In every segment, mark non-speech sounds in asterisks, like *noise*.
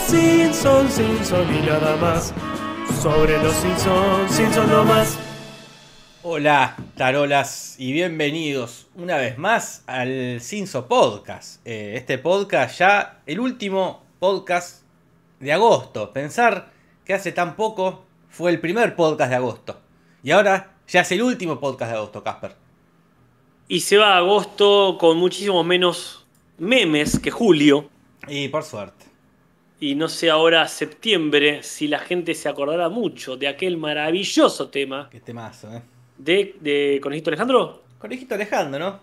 Los Simpsons, Simpsons y nada más. Sobre los Simpsons, Simpsons no más. Hola, tarolas, y bienvenidos una vez más al Cinso Podcast. Eh, este podcast ya, el último podcast de agosto. Pensar que hace tan poco fue el primer podcast de agosto. Y ahora ya es el último podcast de agosto, Casper. Y se va a agosto con muchísimo menos memes que julio. Y por suerte. Y no sé ahora septiembre si la gente se acordará mucho de aquel maravilloso tema Qué temazo, ¿eh? de, de Conejito Alejandro. Conejito Alejandro, ¿no?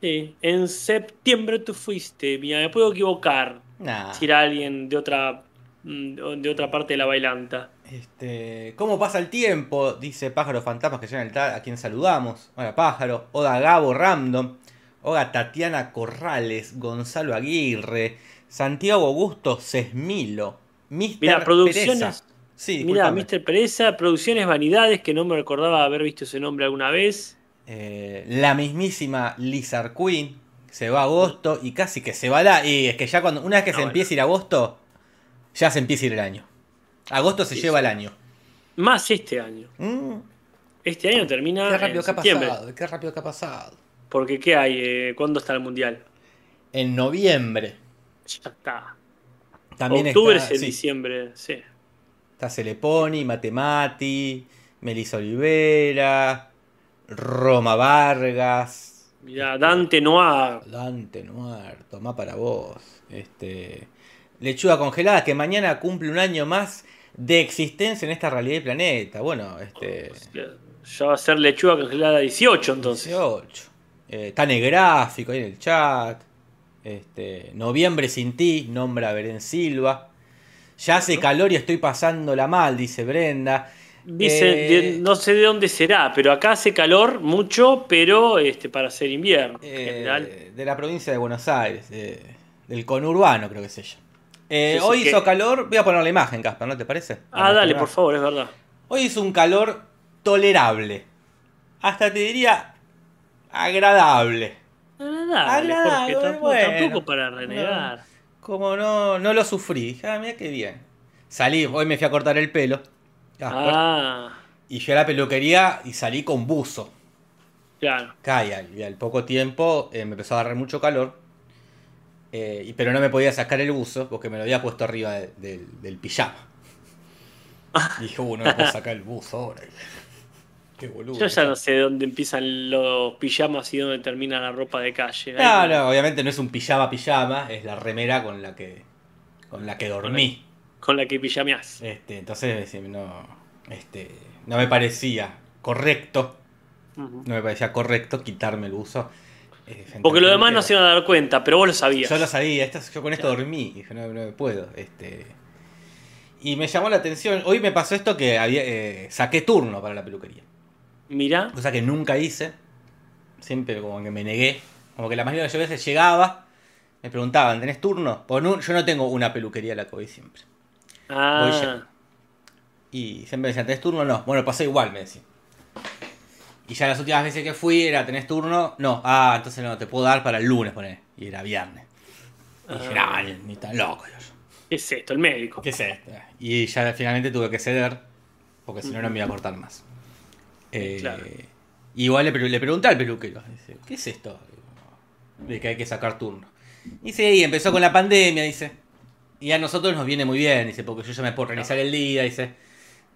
Sí, en septiembre tú fuiste. Mira, me puedo equivocar. Nah. Si era alguien de otra, mm, de otra parte de la bailanta. Este, ¿Cómo pasa el tiempo? Dice Pájaro Fantasmas que llegan el tal, a quien saludamos. Hola Pájaro. Oda Gabo Random. Hola Tatiana Corrales. Gonzalo Aguirre. Santiago Augusto Sesmilo. Mr. Mira, producciones. Pereza. Sí, Mira. Mr. Pereza, Producciones Vanidades, que no me recordaba haber visto ese nombre alguna vez. Eh, la mismísima Lizard Queen. Se va a agosto y casi que se va la. Y es que ya cuando. Una vez que se bueno. empieza a ir agosto. Ya se empieza a ir el año. Agosto se Sí, lleva sí. el año. Más este año. Mm, Este año termina qué en rápido que ha pasado. Qué rápido que ha pasado. Porque ¿qué hay? Eh, ¿Cuándo está el Mundial? En noviembre. Ya está. También Octubre está, es en sí, diciembre, sí. está Celeponi, Matemati, Melissa Olivera, Roma Vargas, Mirá, Dante Noir. Dante Noir, tomá para vos. Este, lechuga congelada que mañana cumple un año más de existencia en esta realidad del planeta. Bueno, este Ya va a ser lechuga congelada 18 entonces. 18. Eh, está en el gráfico ahí en el chat. Este, noviembre sin ti, nombra a Beren Silva. Ya hace calor y estoy pasándola mal, dice Brenda. Dice, Eh, no sé de dónde será, pero acá hace calor mucho, pero este para ser invierno. en eh, general. de la provincia de Buenos Aires, eh, del conurbano creo que es ella. Eh, Sí, sí, hoy que- hizo calor, voy a poner la imagen, Casper, ¿no te parece? Ah, dale, por favor, es verdad. Hoy hizo un calor tolerable. Hasta te diría agradable. Agradable, Agradable, Jorge, tampoco, bueno. tampoco para renegar. Como no, no lo sufrí. Dije, ah, mira qué bien. Salí, hoy me fui a cortar el pelo. Ah, Y fui a la peluquería y salí con buzo. claro. Calla, y al poco tiempo eh, me empezó a agarrar mucho calor. eh, y- pero no me podía sacar el buzo porque me lo había puesto arriba de- del- del pijama. Y *laughs* dije, uh, no me puedo sacar el buzo ahora. Qué boludo. Yo ya no sé dónde empiezan los pijamas y dónde termina la ropa de calle. No, Ahí- no, obviamente no es un pijama pijama, es la remera con la que con la que dormí. Con la que pijameás. Este, entonces no, este, no me parecía correcto, no me parecía correcto quitarme el buzo. eh, Porque los demás no se iban a dar cuenta, pero vos lo sabías. Yo lo sabía, esto- yo con esto dormí, y dije, no, no me puedo. Este, y me llamó la atención, hoy me pasó esto que había, eh, saqué turno para la peluquería, Mirá. cosa que nunca hice, siempre como que me negué, como que la mayoría de las veces llegaba, me preguntaban, ¿tenés turno? No- yo no tengo una peluquería a la que voy siempre. Ah. Y siempre me decían, ¿tenés turno? No. Bueno, pasó igual, me decían. Y ya las últimas veces que fui era, ¿tenés turno? No. Ah, entonces no, te puedo dar para el lunes, poner. Y era viernes. Y dije, Ah. no, ni, tan loco. yo. ¿qué es esto? El médico. ¿Qué es esto? Y ya finalmente tuve que ceder, porque si no, no me iba a cortar más. Eh, Claro. Igual le, le pregunté al peluquero, dice, ¿qué es esto? De que hay que sacar turno. Y sí, empezó con la pandemia, dice. Y a nosotros nos viene muy bien, dice, porque yo ya me puedo organizar el día, dice.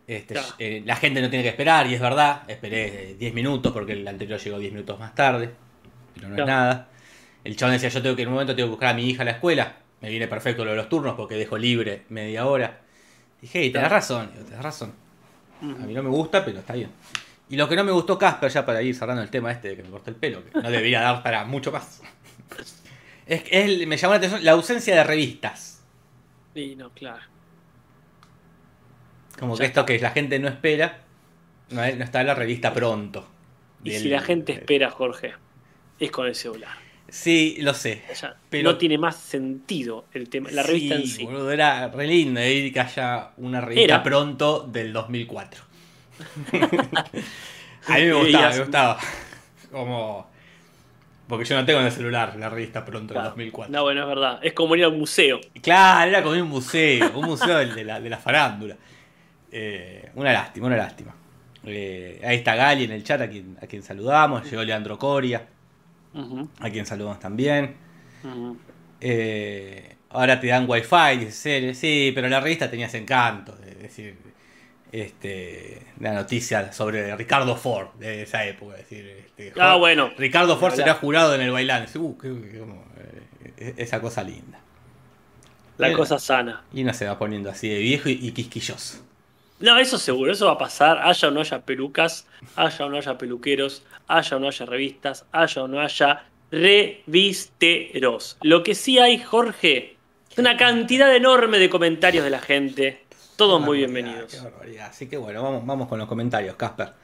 Este, Claro. eh, la gente no tiene que esperar, y es verdad. Esperé eh, 10 minutos porque el anterior llegó 10 minutos más tarde. Pero no es nada. El chabón decía, yo tengo que en un momento tengo que buscar a mi hija a la escuela. Me viene perfecto lo de los turnos porque dejo libre media hora. Dije, hey, tenés razón, digo, tenés razón. A mí no me gusta, pero está bien. Y lo que no me gustó Casper, ya para ir cerrando el tema este de que me corté el pelo, que no debería dar para mucho más. *laughs* Es que es- me llamó la atención la ausencia de revistas. Sí, no, claro. Como Ya que esto que la gente no espera, no, está en la revista pronto. Y Del- si la gente espera, Jorge, es con el celular. Sí, lo sé. Pero- no tiene más sentido el tema, la revista en sí. boludo, era re lindo ir que haya una revista Era. pronto del 2004. *laughs* A mí me gustaba, me gustaba. Como. Porque yo no tengo en el celular la revista pronto Claro. en 2004. No, bueno, es verdad. Es como ir al museo. Claro, era como un museo, un museo de la, de la farándula. Eh, una lástima, una lástima. Eh, ahí está Gali en el chat, a quien, a quien saludamos. Llegó Leandro Coria, a quien saludamos también. Eh, ahora te dan wifi, dice Cele. Sí, pero la revista tenía ese encanto. Es decir, este, la noticia sobre Ricardo Ford de esa época. Es decir, este, Ah, bueno. Ricardo Ford será jurado en el bailán. Uh, qué- qué- como, eh, esa cosa linda. La cosa sana. Y no se va poniendo así de viejo y, y quisquilloso. No, eso seguro, eso va a pasar. Haya o no haya pelucas, haya o no haya peluqueros, haya o no haya revistas, haya o no haya revisteros. Lo que sí hay, Jorge, es una cantidad enorme de comentarios de la gente. Todos muy bienvenidos. qué barbaridad. Así que bueno, vamos, vamos con los comentarios, Casper.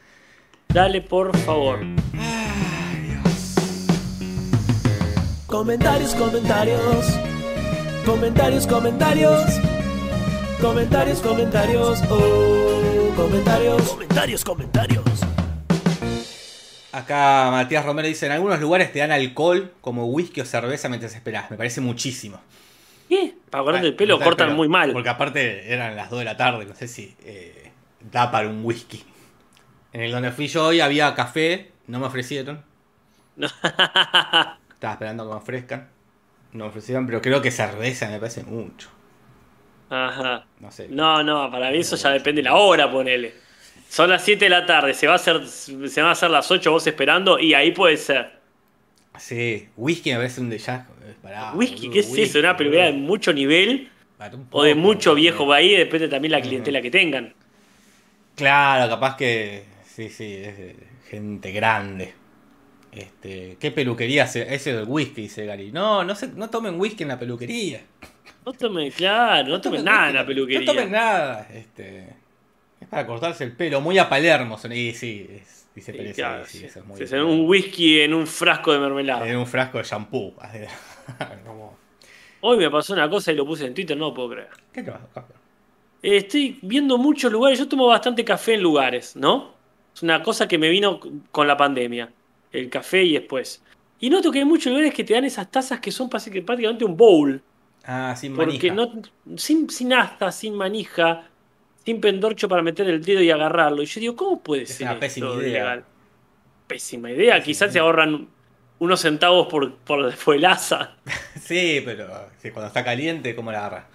Dale, por favor. Comentarios, comentarios. Comentarios, comentarios. Comentarios, comentarios. Oh, comentarios. Comentarios, comentarios. Acá Matías Romero dice, en algunos lugares te dan alcohol como whisky o cerveza mientras esperás. Me parece muchísimo. ¿Qué? Para cortarte el pelo cortan muy mal. Porque aparte eran las 2 de la tarde, no sé si eh, da para un whisky. En el donde fui yo hoy había café, no me ofrecieron. *laughs* Estaba esperando que me ofrezcan. No me ofrecieron, pero creo que cerveza me parece mucho. Ajá. No sé. No, no, para mí eso ya depende de la hora, ponele. Son las 7 de la tarde, se va a hacer, se van a hacer las 8 vos esperando y ahí puede ser. Sí, whisky me parece un de eh, pará, whisky, boludo, ¿qué es eso? Una peluquería de mucho nivel o de mucho viejo ahí, depende también la clientela que tengan. Claro, capaz que. Sí, sí, es de gente grande. Este, ¿Qué peluquería? Ese del whisky, dice Gary. No, no, se, no tomen whisky en la peluquería. No tomen, claro, no tomen nada en la peluquería. No tomen nada. Este, es para cortarse el pelo. Muy a Palermo. Y sí, es, dice Sí, Pérez, claro, sí, sí. eso es muy hacen un whisky en un frasco de mermelada. En un frasco de shampoo. *laughs* Como- Hoy me pasó una cosa y lo puse en Twitter, no lo puedo creer. ¿Qué te pasa, Estoy viendo muchos lugares, yo tomo bastante café en lugares, ¿no? Es una cosa que me vino con la pandemia, el café y después. Y noto que hay muchos lugares que te dan esas tazas que son prácti- prácticamente un bowl, Ah, sin porque manija. no sin, sin asta, sin manija, sin pendorcho para meter el dedo y agarrarlo. Y yo digo, ¿cómo puede Es ser una esto pésima idea. ilegal? Pésima idea, Pésima quizás se ahorran unos centavos por, por, por el asa. Sí, pero cuando está caliente, ¿cómo la agarra?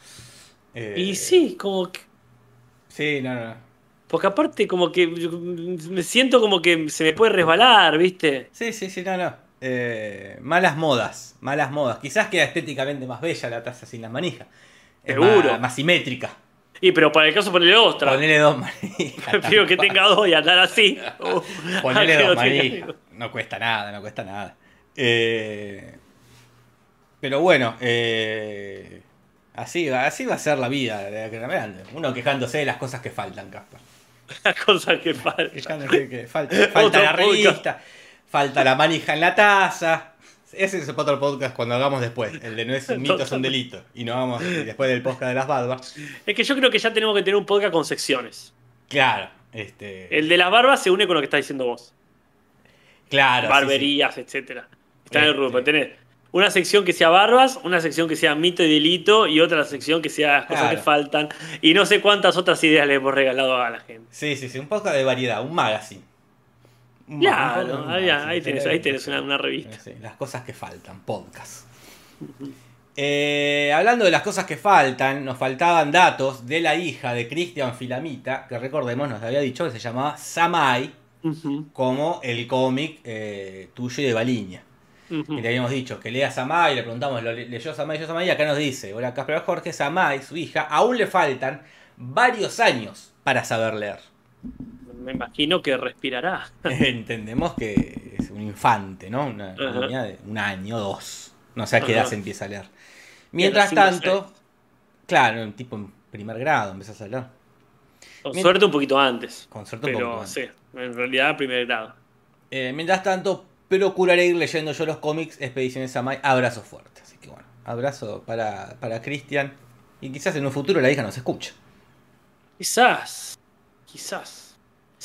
Eh, Y sí, como que Sí, no, no. Porque aparte como que yo me siento como que se me puede resbalar, ¿viste? Sí, sí, sí, no, no. Eh, malas modas, malas modas. Quizás queda estéticamente más bella la taza sin la manija. Es Seguro. Más, más simétrica. Y pero para el caso ponerle otra. Ponele dos manijas. Prefiero *laughs* que tenga dos y andar así. Uh, *laughs* Ponele dos manijas. No cuesta nada, no cuesta nada. Eh, pero bueno, eh, así, va- así va a ser la vida de en adelante. Uno quejándose de las cosas que faltan, Caspar. *laughs* La cosa que falta. Quejándose que falta, la revista, falta la manija en la taza. Ese es otro podcast cuando hagamos después. El de no es un mito, es un delito. Y no vamos después del podcast de las barbas. Es que yo creo que ya tenemos que tener un podcast con secciones. Claro, este. El de las barbas se une con lo que estás diciendo vos. claro. sí, sí. Barberías, etcétera. Está en el Este. grupo. Tenés una sección que sea barbas, una sección que sea mito y delito y otra sección que sea cosas Claro. que faltan. Y no sé cuántas otras ideas le hemos regalado a la gente. Sí, sí, sí, un podcast de variedad, un magazine. Claro, un ahí, ahí tenés, ahí tenés una, una revista. Las cosas que faltan, podcast. Eh, hablando de las cosas que faltan, nos faltaban datos de la hija de Cristian Filamita, que recordemos nos había dicho que se llamaba Samai, como el cómic eh, tuyo y de Baliña. ujú. Y le habíamos dicho que lea Samai, le preguntamos, ¿lo le- leyó Samai, leyó Samai? Y acá nos dice, hola Casper Jorge, Samai, su hija, aún le faltan varios años para saber leer. Me imagino que respirará. *laughs* Entendemos que es un infante, ¿no? Una niña de un año, dos. No sé a qué edad se empieza a leer. Mientras tanto, claro, un tipo en primer grado empezás a leer. Con suerte un poquito antes. Con suerte un Pero poco. sí, en realidad primer grado. Eh, mientras tanto, procuraré ir leyendo yo los cómics Expediciones Samai. Abrazo fuerte. Así que bueno, abrazo para, para Cristian. Y quizás en un futuro la hija nos escuche. Quizás, quizás.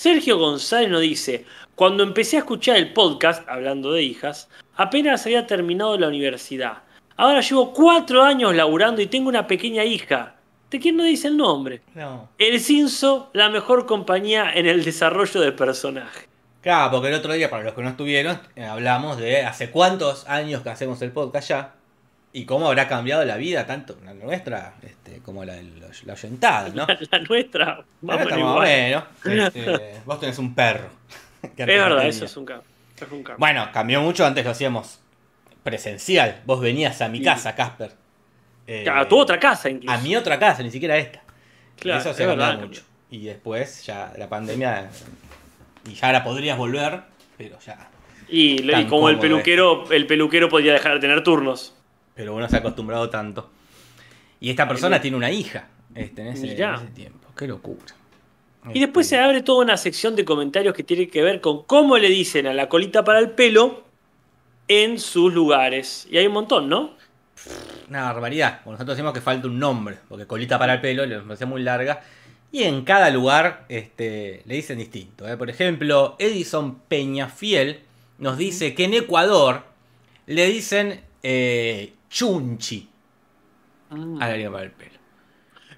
Sergio González nos dice, cuando empecé a escuchar el podcast, hablando de hijas, Apenas había terminado la universidad. Ahora llevo cuatro años laburando y tengo una pequeña hija. ¿De quién no dice el nombre? No. El Cinso, la mejor compañía en el desarrollo de personaje. Claro, porque el otro día, para los que no estuvieron, eh, hablamos de hace cuántos años que hacemos el podcast ya y cómo habrá cambiado la vida, tanto la nuestra este, como la de los- la oyentada, ¿no? *laughs* La nuestra, Acá vamos estamos igual. menos. *laughs* Este, vos tenés un perro. *laughs* Es verdad, eso es un cambio. Es un cambio. Bueno, cambió mucho, antes lo hacíamos presencial. Vos venías a mi Sí. casa, Casper. Eh, a tu otra casa incluso. A mi otra casa, ni siquiera esta. Claro, Eso se es verdad. mucho. Y después ya la pandemia. Y ya ahora podrías volver, pero ya. Y, como el peluquero, el peluquero podía dejar de tener turnos. Pero uno se ha acostumbrado tanto. Y esta persona Mirá. tiene una hija este, en, ese, en ese tiempo. Qué locura. Y después se Este, abre toda una sección de comentarios que tiene que ver con cómo le dicen a la colita para el pelo en sus lugares. Y hay un montón, ¿no? Una barbaridad. Bueno, nosotros decimos que falta un nombre, porque colita para el pelo le parecía muy larga. Y en cada lugar este, le dicen distinto. ¿eh? Por ejemplo, Edison Peñafiel nos dice que en Ecuador le dicen eh, chunchi a la línea para el pelo.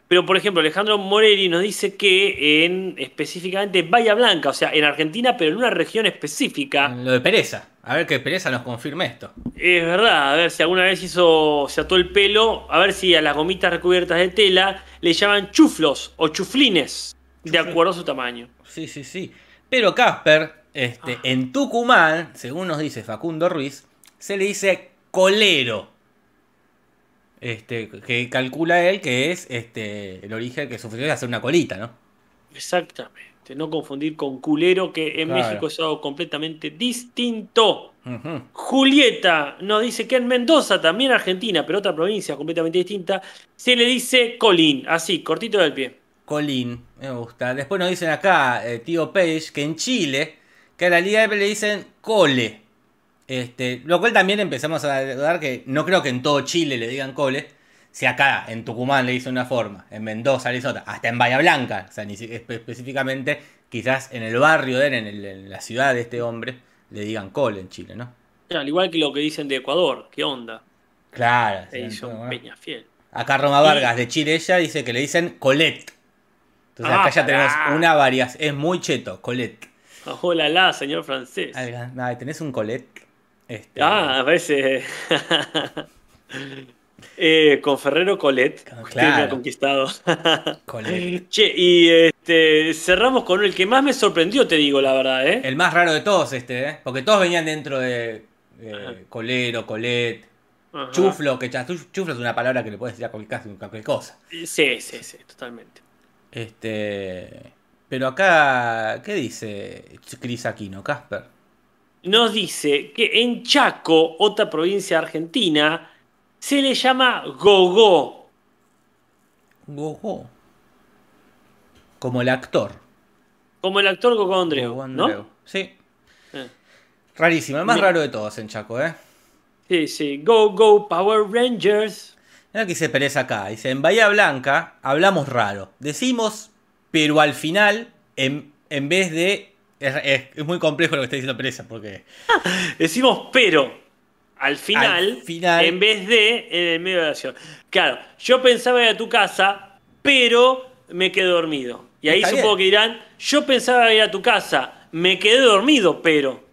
Pero, por ejemplo, Alejandro Moreri nos dice que en específicamente Bahía Blanca, o sea, en Argentina, pero en una región específica. Lo de pereza. A ver que pereza nos confirme esto. Es verdad, a ver si alguna vez hizo, se ató el pelo, a ver si a las gomitas recubiertas de tela le llaman chuflos o chuflines, de acuerdo a su tamaño. Sí, sí, sí. Pero Casper, este, Ah. en Tucumán, según nos dice Facundo Ruiz, se le dice colero. Este, que calcula él que es este, el origen que sufrió de hacer una colita, ¿no? Exactamente, no confundir con culero, que en Claro. México es algo completamente distinto. Julieta nos dice que en Mendoza, también Argentina, pero otra provincia completamente distinta, se le dice colín, así, cortito del pie. Colín, me gusta. Después nos dicen acá, eh, tío Page, que en Chile, que a la liga le dicen cole. Este, lo cual también empezamos a dudar que no creo que en todo Chile le digan cole. Si acá en Tucumán le dicen una forma, en Mendoza le otra, hasta en Bahía Blanca, o sea, ni espe- específicamente, quizás en el barrio de él, en, el- en la ciudad de este hombre, le digan cole en Chile, ¿no? Al igual que lo que dicen de Ecuador, ¿qué onda? Claro. en todo, ¿no? Peñafiel. Acá Roma Vargas de Chile ella dice que le dicen Colette. Entonces Ah, acá ya tenemos una variación. Es muy cheto, Colette. Hola, la, señor francés. Alga- ¿Tenés un Colette? Este, Ah, parece. *laughs* eh, con Ferrero Colet. Claro. Usted me ha conquistado. *laughs* Colette. che, y este, cerramos con el que más me sorprendió, te digo la verdad, ¿eh? El más raro de todos este, ¿eh? Porque todos venían dentro de eh, colero, Colette, Ajá. chuflo, que chuflo es una palabra que le puedes decir a cualquier, cualquier cosa. Sí, sí, sí, totalmente. Este, pero acá, ¿qué dice Cris Aquino, Casper? Nos dice que en Chaco, otra provincia argentina, se le llama gogó. Gogo. Como el actor. Como el actor Gogo Andreu, Gogo ¿no? Sí. Eh. Rarísimo, el más raro de todos en Chaco, ¿eh? Sí, sí. Go, go, Power Rangers. Mira que dice Pérez acá. Dice, en Bahía Blanca hablamos raro. Decimos, pero al final, en, en vez de... Es, es- es muy complejo lo que está diciendo Pérez porque... *laughs* Decimos pero al final, Al final. en vez de en el medio de la oración. Claro, yo pensaba ir a tu casa, pero me quedé dormido. Y ahí Está supongo bien. que dirán, yo pensaba ir a tu casa, me quedé dormido, pero.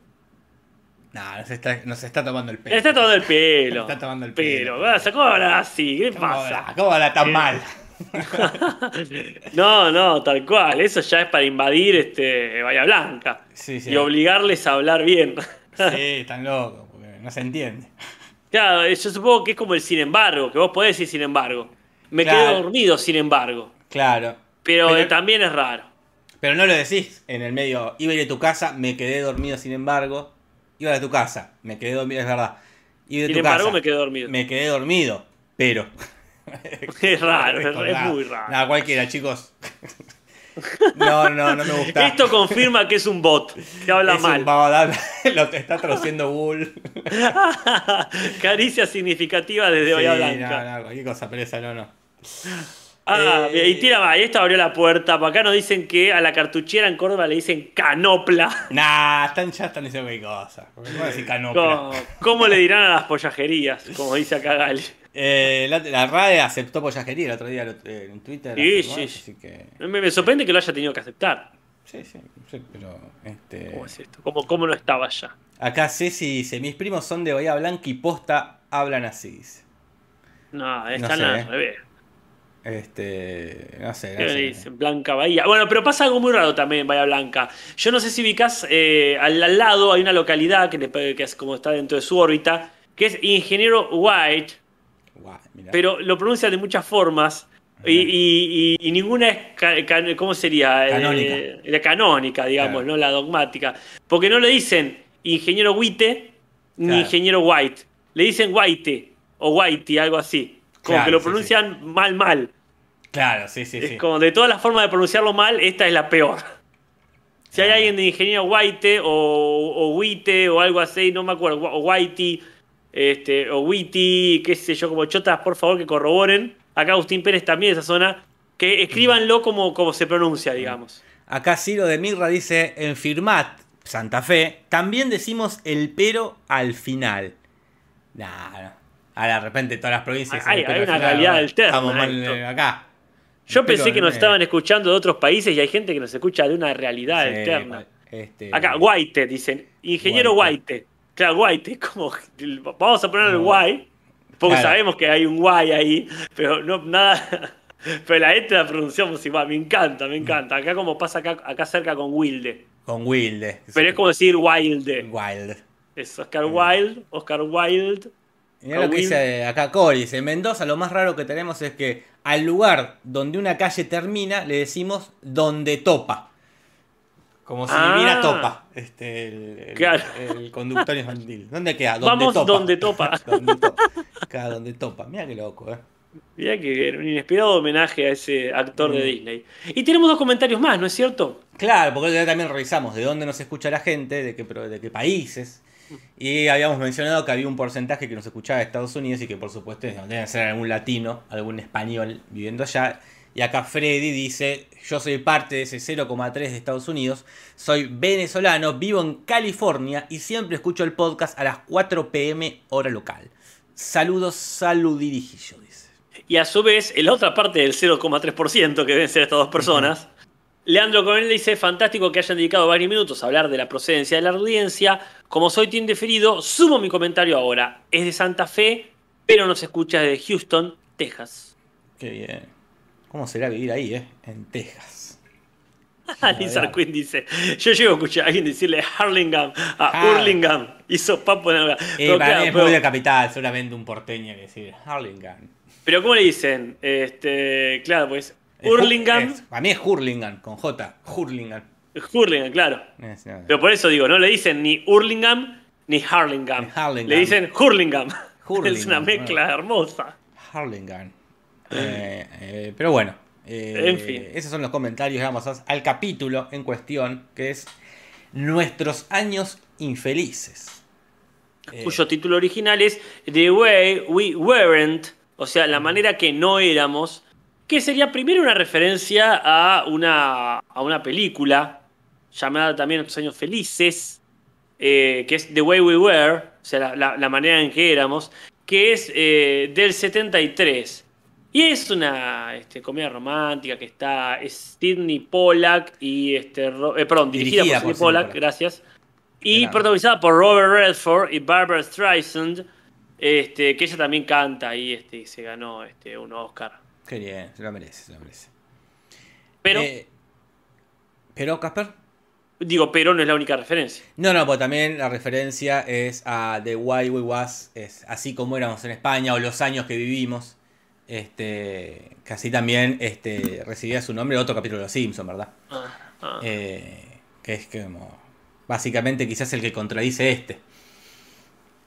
No, nos está, nos está tomando el pelo. Está tomando el pelo. *laughs* Está tomando el Pero, pelo. vas, ¿cómo así? ¿Qué ¿Cómo pasa? habla? ¿Cómo habla tan Eh. mal? *laughs* No, no, tal cual. Eso ya es para invadir este Bahía Blanca. Sí, sí. Y obligarles a hablar bien. Sí, están locos, porque no se entiende. Claro, yo supongo que es como el sin embargo, que vos podés decir sin embargo. Me Claro. quedé dormido sin embargo. Claro. Pero, Pero- eh, también es raro. Pero no lo decís en el medio. Iba a ir a tu casa, me quedé dormido sin embargo. Iba a tu casa, me quedé dormido, es verdad. Iba a Sin tu embargo, casa, me quedé dormido. me quedé dormido, pero. Es raro, es, muy raro. Nada, cualquiera, chicos. *laughs* No, no, no me gusta. Esto confirma que es un bot, que habla Es un mal. babadal, *laughs* lo está traduciendo Google. *laughs* Caricia significativa desde Bahía Sí, Blanca. No, no, cualquier cosa, pero esa no, no. Ah, Eh, y tira más. Y esto abrió la puerta. Para acá nos dicen que a la cartuchera en Córdoba le dicen canopla. Nah, están, ya están diciendo qué cosa. ¿Cómo decir canopla? ¿Cómo, cómo le dirán a las pollajerías? Como dice acá Gali. Eh, la, la RAE aceptó pollajería el otro día eh, en Twitter. Sí. Así que. Me, me sorprende que lo haya tenido que aceptar. Sí, sí, sí, pero. Este, ¿Cómo es esto? ¿Cómo, cómo no estaba ya? acá Ceci dice: Mis primos son de Bahía Blanca y posta hablan así. Dice. No, están sé, al eh. revés. Este. No sé. ¿Qué No sé. dicen? Blanca Bahía. Bueno, pero pasa algo muy raro también en Bahía Blanca. Yo no sé si ubicás, eh, al, al lado hay una localidad que, le- que es como está dentro de su órbita, que es Ingeniero White, mirá. pero lo pronuncian de muchas formas. Y, y- y- y ninguna es, ¿cómo sería? Eh, Canónica. la canónica, digamos, Claro. no la dogmática. Porque no le dicen ingeniero White ni Claro. ingeniero White. Le dicen White o Whitey, algo así. Como Claro, que lo sí, pronuncian mal, mal. Claro, sí, sí, Es sí. como de todas las formas de pronunciarlo mal, esta es la peor. Si hay alguien de ingeniero White o, o White o algo así, no me acuerdo, o Whitey, este, o Witty, qué sé yo, como chotas, por favor que corroboren. Acá Agustín Pérez también de esa zona, que escríbanlo como, como se pronuncia, digamos. Acá Ciro de Mirra dice: En Firmat, Santa Fe, también decimos el pero al final. Nah. Ahora de repente todas las provincias. Hay- hay una bueno, alterna Estamos mal eh, acá. Yo pensé que nos estaban escuchando de otros países y hay gente que nos escucha de una realidad Sí, alterna. este, Acá, White, dicen. Ingeniero. White. Claro, White, como. Vamos a poner el guay, porque Claro. sabemos que hay un guay ahí, pero no nada. *laughs* Pero la E la pronunciamos igual, me encanta, me encanta. Acá como pasa acá, acá cerca con Wilde. Con Wilde. Pero es como decir Wilde. Wild. Es Oscar Wilde, Oscar Wilde. Mirá lo que dice acá Cori. Dice, en Mendoza lo más raro que tenemos es que al lugar donde una calle termina le decimos donde topa. Como si Ah. viviera topa. Este, el, el- Claro. el conductor infantil. ¿Dónde queda? Donde Vamos topa. donde topa. *laughs* donde topa. Acá donde topa. Mira qué loco, eh. Mirá que un inesperado homenaje a ese actor de Mm. Disney. Y tenemos dos comentarios más, ¿no es cierto? Claro, porque ya también revisamos de dónde nos escucha la gente, de qué, de qué países. Y habíamos mencionado que había un porcentaje que nos escuchaba de Estados Unidos y que por supuesto deben ser algún latino, algún español viviendo allá. Y acá Freddy dice, yo soy parte de ese 0,3 de Estados Unidos, soy venezolano, vivo en California y siempre escucho el podcast a las 4 pm hora local. Saludos, saludirijillo, dice. Y a su vez, en la otra parte del 0,3% que deben ser estas dos personas, Leandro Coronel dice, fantástico que hayan dedicado varios minutos a hablar de la procedencia de la audiencia. Como soy team deferido, sumo mi comentario ahora. Es de Santa Fe, pero nos escucha desde Houston, Texas. Qué bien. ¿Cómo será vivir ahí, eh? En Texas. *laughs* Lizard Queen dice, yo llego a escuchar a alguien decirle Harlingham a Ah. Hurlingham. Hizo papo en la... Eh, Pero, para claro, mí es pero- muy de capital, seguramente un porteño que decir Harlingham. pero ¿cómo le dicen? Este, claro, pues Es Hu- Hurlingham, es- Para mí es Hurlingham, con J. Hurlingham. Hurlingham, claro. Es- no, Pero por eso digo, no le dicen ni Hurlingham ni Harlingham. Le dicen Hurlingham. Hurlingham, *laughs* es una mezcla hermosa. Harlingham. Eh, eh, pero bueno. eh, En fin. Esos son los comentarios. Vamos al capítulo en cuestión, que es Nuestros años infelices. Cuyo título original es The Way We Weren't, o sea, la manera que no éramos, que sería primero una referencia a una, a una película llamada también Nuestros años felices, que es The Way We Were, o sea, la, la- la manera en que éramos, que es eh, del 73. Y es una este, comedia romántica que está es Sidney Pollack y este eh, perdón, dirigida, Dirigida por Sidney Pollack, gracias. Y protagonizada por Robert Redford y Barbara Streisand, este, que ella también canta y este, se ganó este, un Oscar. Qué bien, se lo merece, se lo merece. Pero, Eh, pero, Casper. digo, pero no es la única referencia. No, no, pues también la referencia es a The Why We Was, es así como éramos en España o los años que vivimos. Este, que así también este, recibía su nombre otro capítulo de Los Simpsons, ¿verdad? Ah, ah. Eh, que es como básicamente quizás el que contradice este.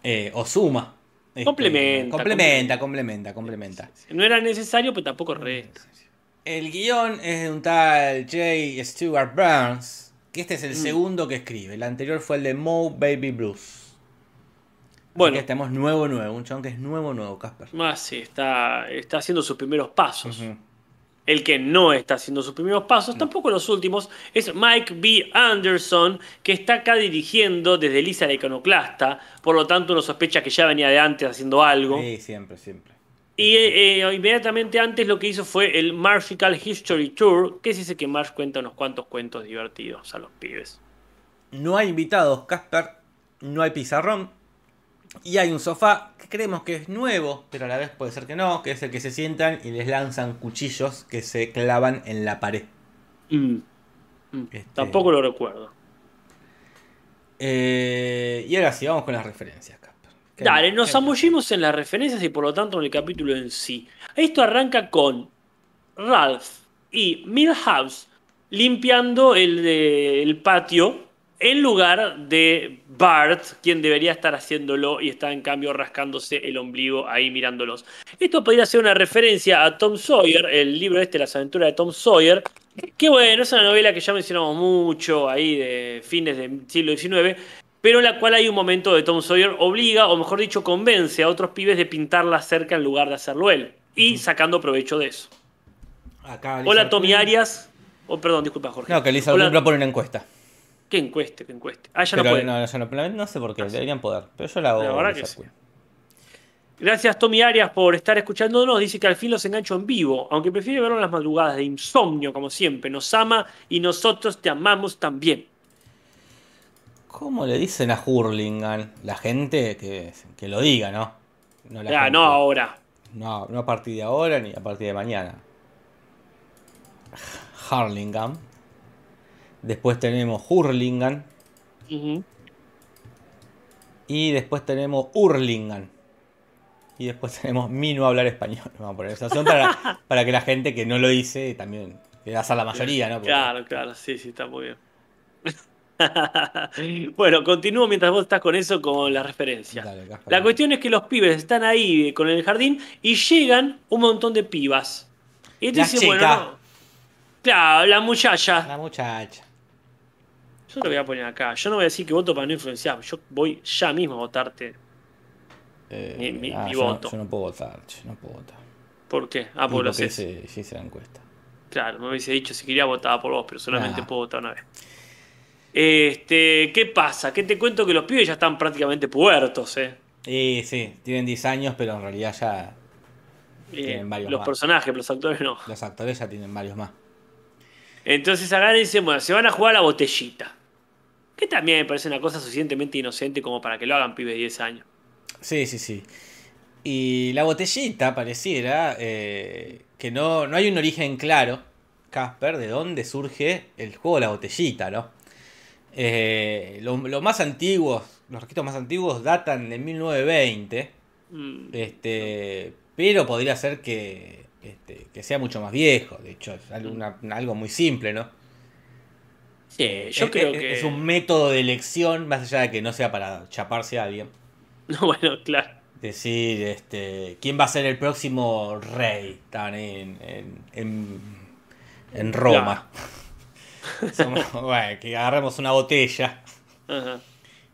Eh, o suma. Este, Complementa, Complementa, complementa, complementa. No era necesario, pero tampoco resta. El guion es de un tal J. Stewart Burns, que este es el Mm. segundo que escribe. El anterior fue el de Mo Baby Blues. Bueno, estamos nuevo, nuevo. Un chabón que es nuevo, nuevo, Casper. más sí, está, está haciendo sus primeros pasos. El que no está haciendo sus primeros pasos, tampoco los últimos, es Mike B. Anderson, que está acá dirigiendo desde Lisa la Iconoclasta, por lo tanto uno sospecha que ya venía de antes haciendo algo. Sí, siempre, siempre. Y eh, eh, inmediatamente antes lo que hizo fue el Marshall History Tour, que se dice que Marsh cuenta unos cuantos cuentos divertidos a los pibes. No hay invitados, Casper, no hay pizarrón. Y hay un sofá que creemos que es nuevo, pero a la vez puede ser que no, que es el que se sientan y les lanzan cuchillos que se clavan en la pared. Mm. Mm. Este- Tampoco lo recuerdo. Eh, y ahora sí, vamos con las referencias. ¿Qué- Dale, nos zambullimos en las referencias y por lo tanto en el capítulo en sí. Esto arranca con Ralph y Milhouse limpiando el patio en lugar de Bart, quien debería estar haciéndolo y está en cambio rascándose el ombligo ahí mirándolos. Esto podría ser una referencia a Tom Sawyer, el libro este, Las aventuras de Tom Sawyer, que bueno, es una novela que ya mencionamos mucho ahí de fines del siglo XIX, pero en la cual hay un momento de Tom Sawyer obliga, o mejor dicho, convence a otros pibes de pintarla cerca en lugar de hacerlo él, y sacando provecho de eso. Acá Hola Tommy Arias, o perdón, disculpa Jorge. No, que Lisa Hola- propone una encuesta. Que encueste, que encueste. Ah, ya Pero no puede. no, yo no, no sé por qué, deberían poder. Pero yo la hago. La verdad que sí. Gracias Tommy Arias por estar escuchándonos. Dice que al fin los engancho en vivo, aunque prefiere verlo en las madrugadas de insomnio, como siempre. Nos ama y nosotros te amamos también. ¿Cómo le dicen a Hurlingham? La gente que, que lo diga, ¿no? No, la Ah, gente. no ahora. No, no a partir de ahora ni a partir de mañana. Harlingham. Después tenemos Hurlingham. Ujú. Y después tenemos Hurlingham. Y después *laughs* tenemos mi no hablar español. *laughs* Vamos a poner esa opción para, *laughs* para que la gente que no lo dice también. Que va a ser la mayoría, ¿no? Porque- Claro, claro, sí, sí, está muy bien. bueno, continúo mientras vos estás con eso, con la referencia. Dale. La cuestión es que los pibes están ahí con el jardín y llegan un montón de pibas. Y La dicen, bueno, no. Claro, la muchacha. La muchacha. Yo lo voy a poner acá. Yo no voy a decir que voto para no influenciar. Yo voy ya mismo a votarte. Eh, Mi- mi- ah, mi yo no- voto. yo no puedo votar, che, no puedo votar. ¿Por qué? Ah, por lo sé. hice- yo la encuesta. Claro, me hubiese dicho si quería votar por vos, pero solamente Ah. puedo votar una vez. Este, ¿qué pasa? ¿Qué te cuento que los pibes ya están prácticamente puertos, eh? Y sí, tienen 10 años, pero en realidad ya Eh, Tienen varios los más. personajes, los actores no. los actores ya tienen varios más. Entonces agarran y dicen, bueno, se van a jugar a la botellita. Que también me parece una cosa suficientemente inocente como para que lo hagan pibes de 10 años. Sí, sí, sí. Y la botellita pareciera eh, que no, no hay un origen claro, Casper, de dónde surge el juego de la botellita, ¿no? Eh, lo, lo más antiguos, los registros más antiguos datan de 1920, Mm, este, pero podría ser que, este, que sea mucho más viejo, de hecho, es algo, una- algo muy simple, ¿no? Sí, yo Es- creo es- que... Es un método de elección, más allá de que no sea para chaparse a alguien. *laughs* No, bueno, claro. Decir, este, ¿quién va a ser el próximo rey? Estaban en, en, en, en Roma. *laughs* Somos- bueno, que agarremos una botella Ajá.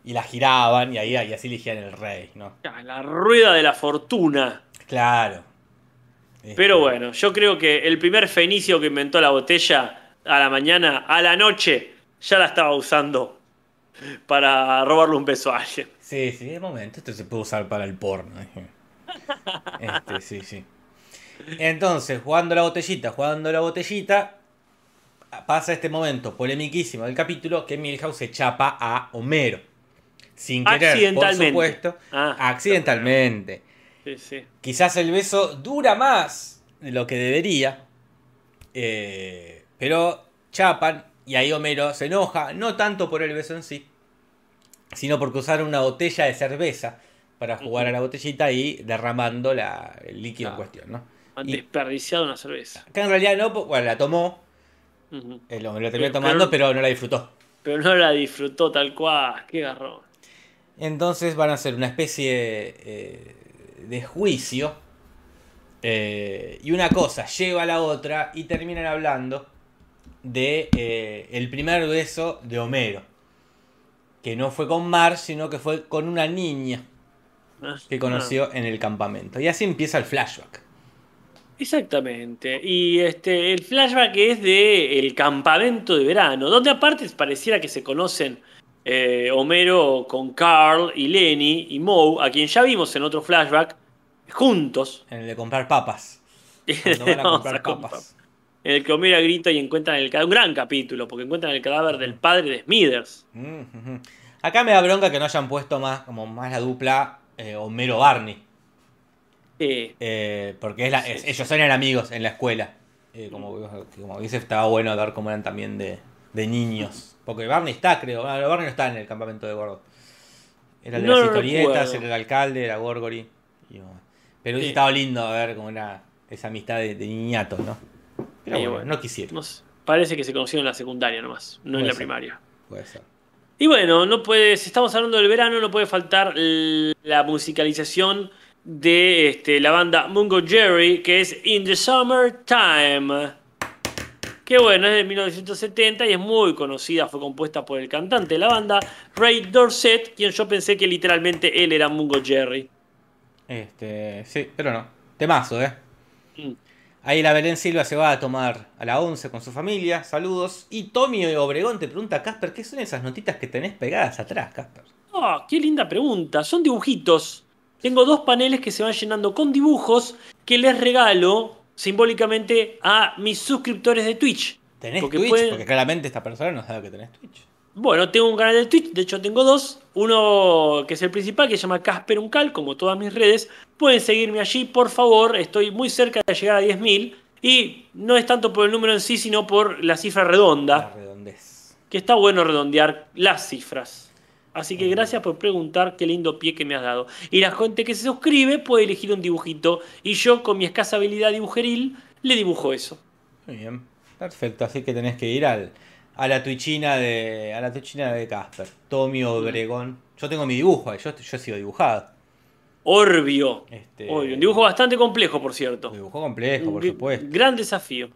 y la giraban y, ahí, y así elegían el rey, ¿no? La rueda de la fortuna. Claro. Este, Pero bueno, yo creo que el primer fenicio que inventó la botella a la mañana, a la noche, ya la estaba usando para robarle un beso a alguien. Sí, sí, de momento esto se puede usar para el porno. dije. *laughs* Este, sí, sí. Entonces, jugando la botellita, jugando la botellita, pasa este momento polemiquísimo del capítulo que Milhouse se chapa a Homero. Sin querer, por supuesto. Ah, accidentalmente. Sí, sí. Quizás el beso dura más de lo que debería. eh, pero chapan y ahí Homero se enoja, no tanto por el beso en sí, sino porque usaron una botella de cerveza para jugar a la botellita y derramando la, el líquido en cuestión, ¿no? Han Y- desperdiciado una cerveza. Acá en realidad no, po- bueno, la tomó, Ujú. el hombre la terminó Pero- tomando, pero- pero no la disfrutó. Pero no la disfrutó tal cual. Qué garrón. Entonces van a hacer una especie eh, de juicio. eh, y una cosa lleva a la otra y terminan hablando de eh, el primer beso de Homero. Que no fue con Mar, sino que fue con una niña que conoció en el campamento. Y así empieza el flashback. Ah. Exactamente. Y este, el flashback es de el campamento de verano, donde aparte pareciera que se conocen eh, Homero con Carl y Lenny y Moe, a quien ya vimos en otro flashback, juntos. En el de comprar papas. *laughs* Cuando van a comprar papas. En el que Homero grita y encuentran el cadáver, un gran capítulo, porque encuentran el cadáver del padre de Smithers. Mm. Acá me da bronca que no hayan puesto más, como más la dupla eh, Homero-Barney. Eh, Eh, porque es la- es- ellos eran amigos en la escuela. Eh, como, como dice, estaba bueno ver cómo eran también de, de niños. Porque Barney está, creo. Bueno, Barney no está en el campamento de Gordo. Era el de No las historietas, era el alcalde, era Gorgory. Pero hubiese Sí. estado lindo ver como era esa amistad de, de niñatos, ¿no? Pero bueno, bueno. no quisieron. no sé, parece que se conocieron en la secundaria nomás, no en la ser. primaria. Puede ser. Y bueno, no puede, si estamos hablando del verano, no puede faltar la musicalización de este, la banda Mungo Jerry, que es In the Summertime. Que bueno, es de 1970 y es muy conocida, fue compuesta por el cantante de la banda, Ray Dorset, quien yo pensé que literalmente él era Mungo Jerry. Este, sí, pero no. Temazo, ¿eh? Mm. Ahí la Belén Silva se va a tomar a la 11 con su familia. Saludos. Y Tommy Obregón te pregunta, Casper, ¿qué son esas notitas que tenés pegadas atrás, Casper? Ah, qué linda pregunta. Son dibujitos. Tengo dos paneles que se van llenando con dibujos que les regalo simbólicamente a mis suscriptores de Twitch. ¿Tenés Porque Twitch? pueden- Porque claramente esta persona no sabe que tenés Twitch. Bueno, tengo un canal de Twitch, de hecho tengo dos. Uno que es el principal, que se llama Casper Uncal, como todas mis redes. Pueden seguirme allí, por favor. Estoy muy cerca de llegar a 10.000. Y no es tanto por el número en sí, sino por la cifra La redonda. redondez. Que está bueno redondear las cifras. Así que gracias por preguntar, qué lindo pie que me has dado. Y la gente que se suscribe puede elegir un dibujito. Y yo, con mi escasa habilidad dibujeril, le dibujo eso. Muy bien. Perfecto. Así que tenés que ir al, a la Twitchina de. a la Twitchina de Casper. Tommy Obregón. Yo tengo mi dibujo ahí, yo, yo he sido dibujado. Orbio. Este- Orbio. Un dibujo bastante complejo, por cierto. Un dibujo complejo, por Un supuesto. Gran desafío.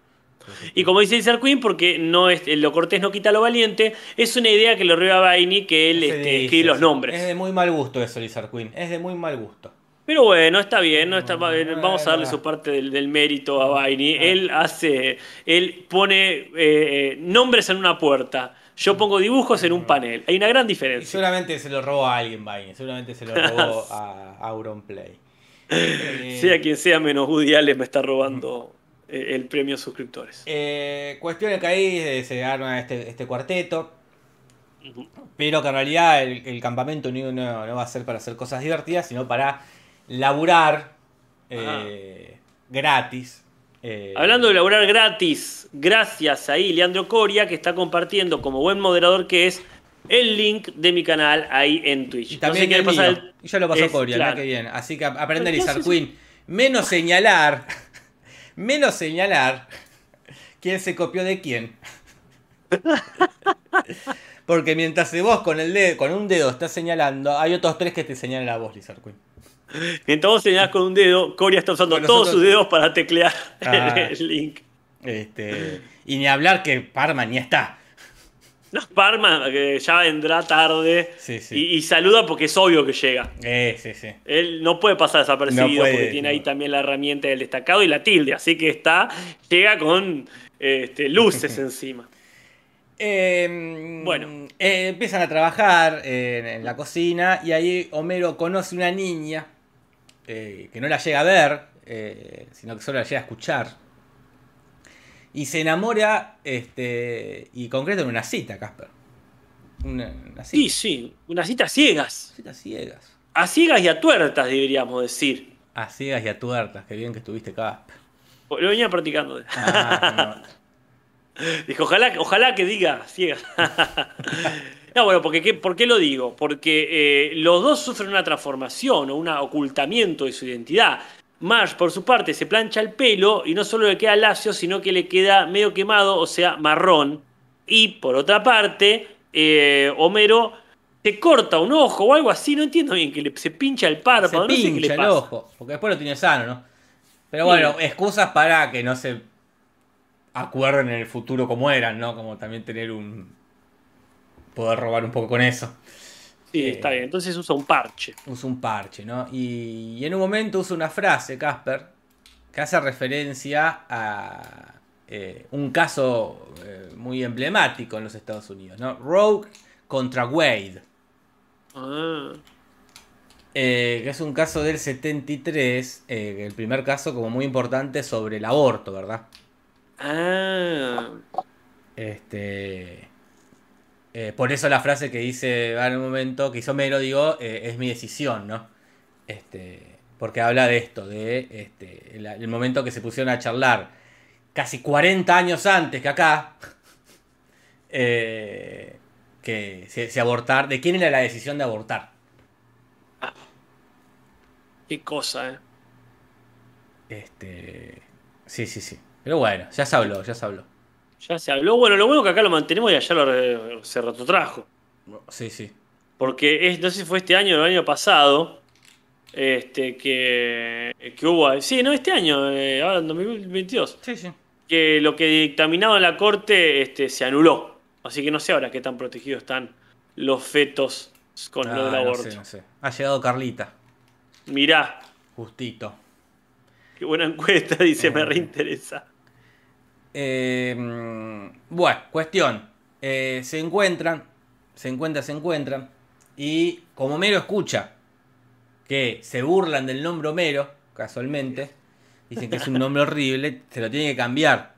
Y como dice Lizard Queen, porque no es, lo cortés no quita lo valiente, es una idea que lo ríe a Baini que él este, dice, escribe los nombres. Es de muy mal gusto eso, Lizard Queen. Es de muy mal gusto. Pero bueno, está bien, no está, no, vamos a darle su parte del, del mérito a Baini. Ah. Él hace, él pone eh, eh, nombres en una puerta, yo pongo dibujos en un panel. Hay una gran Y diferencia. seguramente se lo robó a alguien, Vine. Seguramente se lo *laughs* robó a Auronplay. *laughs* Eh, Sea quien sea menos Woody Allen me está robando eh, el premio suscriptores. eh, cuestión que ahí eh, se arma este, este cuarteto. Pero que en realidad el, el campamento no- no va a ser para hacer cosas divertidas, sino para laburar eh, gratis. Eh, Hablando de laburar gratis, gracias ahí Leandro Coria, que está compartiendo como buen moderador que es el link de mi canal ahí en Twitch. Y también No sé qué el le pasa mío. al- Y ya lo pasó es- Coria, claro. qué bien. Así que aprende ¿Pero qué Lizard haces? Queen. Menos señalar. Menos señalar quién se copió de quién. *laughs* Porque mientras vos con el dedo, con un dedo estás señalando, hay otros tres que te señalan a vos, Lizard Queen. Mientras vos señalás con un dedo, Coria está usando Bueno, todos nosotros- sus dedos para teclear Ah. *laughs* el link. Este, y ni hablar que Parma ni está. No, Parma, que ya vendrá tarde Sí, sí. Y, y saluda porque es obvio que llega. Eh, sí, sí. Él no puede pasar desapercibido No puede, porque tiene ahí también la herramienta del destacado y la tilde, así que está, llega con este, luces *laughs* encima. Eh, Bueno. eh, empiezan a trabajar en, en la cocina y ahí Homero conoce una niña eh, que no la llega a ver, eh, sino que solo la llega a escuchar. Y se enamora este, y concreta en una cita, Casper. Una, una Sí, cita. sí, unas citas ciegas. Citas ciegas. A ciegas y a tuertas, deberíamos decir. A ciegas y a tuertas. Qué bien que estuviste, Casper. Lo venía practicando. Ah, *laughs* Dijo, ojalá, ojalá que diga ciegas. *laughs* no, bueno, porque, ¿qué- ¿por qué lo digo? Porque eh, los dos sufren una transformación o un ocultamiento de su identidad. Marge, por su parte, se plancha el pelo y no solo le queda lacio, sino que le queda medio quemado, o sea, marrón. Y por otra parte, eh, Homero se corta un ojo o algo así, no entiendo bien, que le- se pincha el se párpado, no sé qué le pincha el pasa. ojo. Porque después lo tiene sano, ¿no? Pero Sí. bueno, excusas para que no se acuerden en el futuro como eran, ¿no? Como también tener un. Poder robar un poco con eso. Sí, Eh, está bien, entonces usa un parche. Usa un parche, ¿no? Y, y en un momento usa una frase, Casper, que hace referencia a eh, un caso eh, muy emblemático en los Estados Unidos, ¿no? Rogue contra Wade. Ah, Eh, que es un caso del 73, eh, el primer caso como muy importante sobre el aborto, ¿verdad? ah, Este, eh, por eso la frase que dice en un momento, que hizo Mero, digo, eh, es mi decisión, ¿no? Este, porque habla de esto, de este, el, el momento que se pusieron a charlar casi 40 años antes que acá, *laughs* eh, que se, se abortar, de quién era la decisión de abortar. qué cosa, ¿eh? Este, sí, sí, sí. Pero bueno, ya se habló, ya se habló. Ya se habló. Bueno, lo bueno que acá lo mantenemos y allá lo se retrotrajo. Sí, sí. Porque es, no sé si fue este año o el año pasado. Este, que, que hubo. Sí, no, este año, eh, ahora en 2022. Sí, sí. Que lo que dictaminaba la corte este, se anuló. Así que no sé ahora qué tan protegidos están los fetos con lo del Ah, no aborto. sé, no sé. Ha llegado Carlita, Mirá, justito. qué buena encuesta, *laughs* dice, me reinteresa. Eh, mm, bueno, cuestión. Eh, se encuentran, se encuentran, se encuentran. Y como Mero escucha que se burlan del nombre Homero, casualmente, dicen que es un nombre horrible, se lo tiene que cambiar.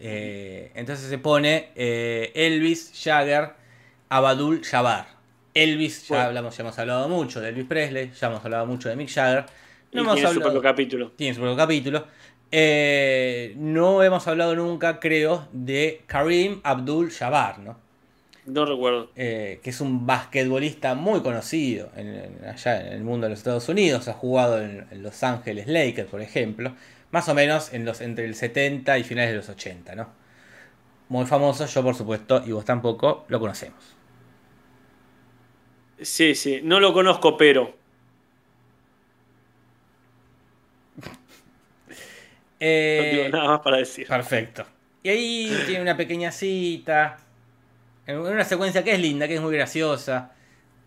Eh, entonces se pone eh, Elvis Jagger Abadul Jabbar. Elvis, ya hablamos, ya hemos hablado mucho de Elvis Presley, ya hemos hablado mucho de Mick Jagger. Y No hemos tiene su hablado- propio capítulo. tiene su propio capítulo. Eh, no hemos hablado nunca, creo, de Karim Abdul Jabbar, ¿no? No recuerdo. Eh, que es un basquetbolista muy conocido en- en- allá en el mundo de los Estados Unidos. Ha jugado en, en Los Ángeles Lakers, por ejemplo. Más o menos en los, entre el 70 y finales de los 80, ¿no? Muy famoso, yo por supuesto, y vos tampoco, lo conocemos. Sí, sí, no lo conozco, pero. Eh, tengo nada más para decir. Perfecto. Y ahí tiene una pequeña cita. En una secuencia que es linda, que es muy graciosa.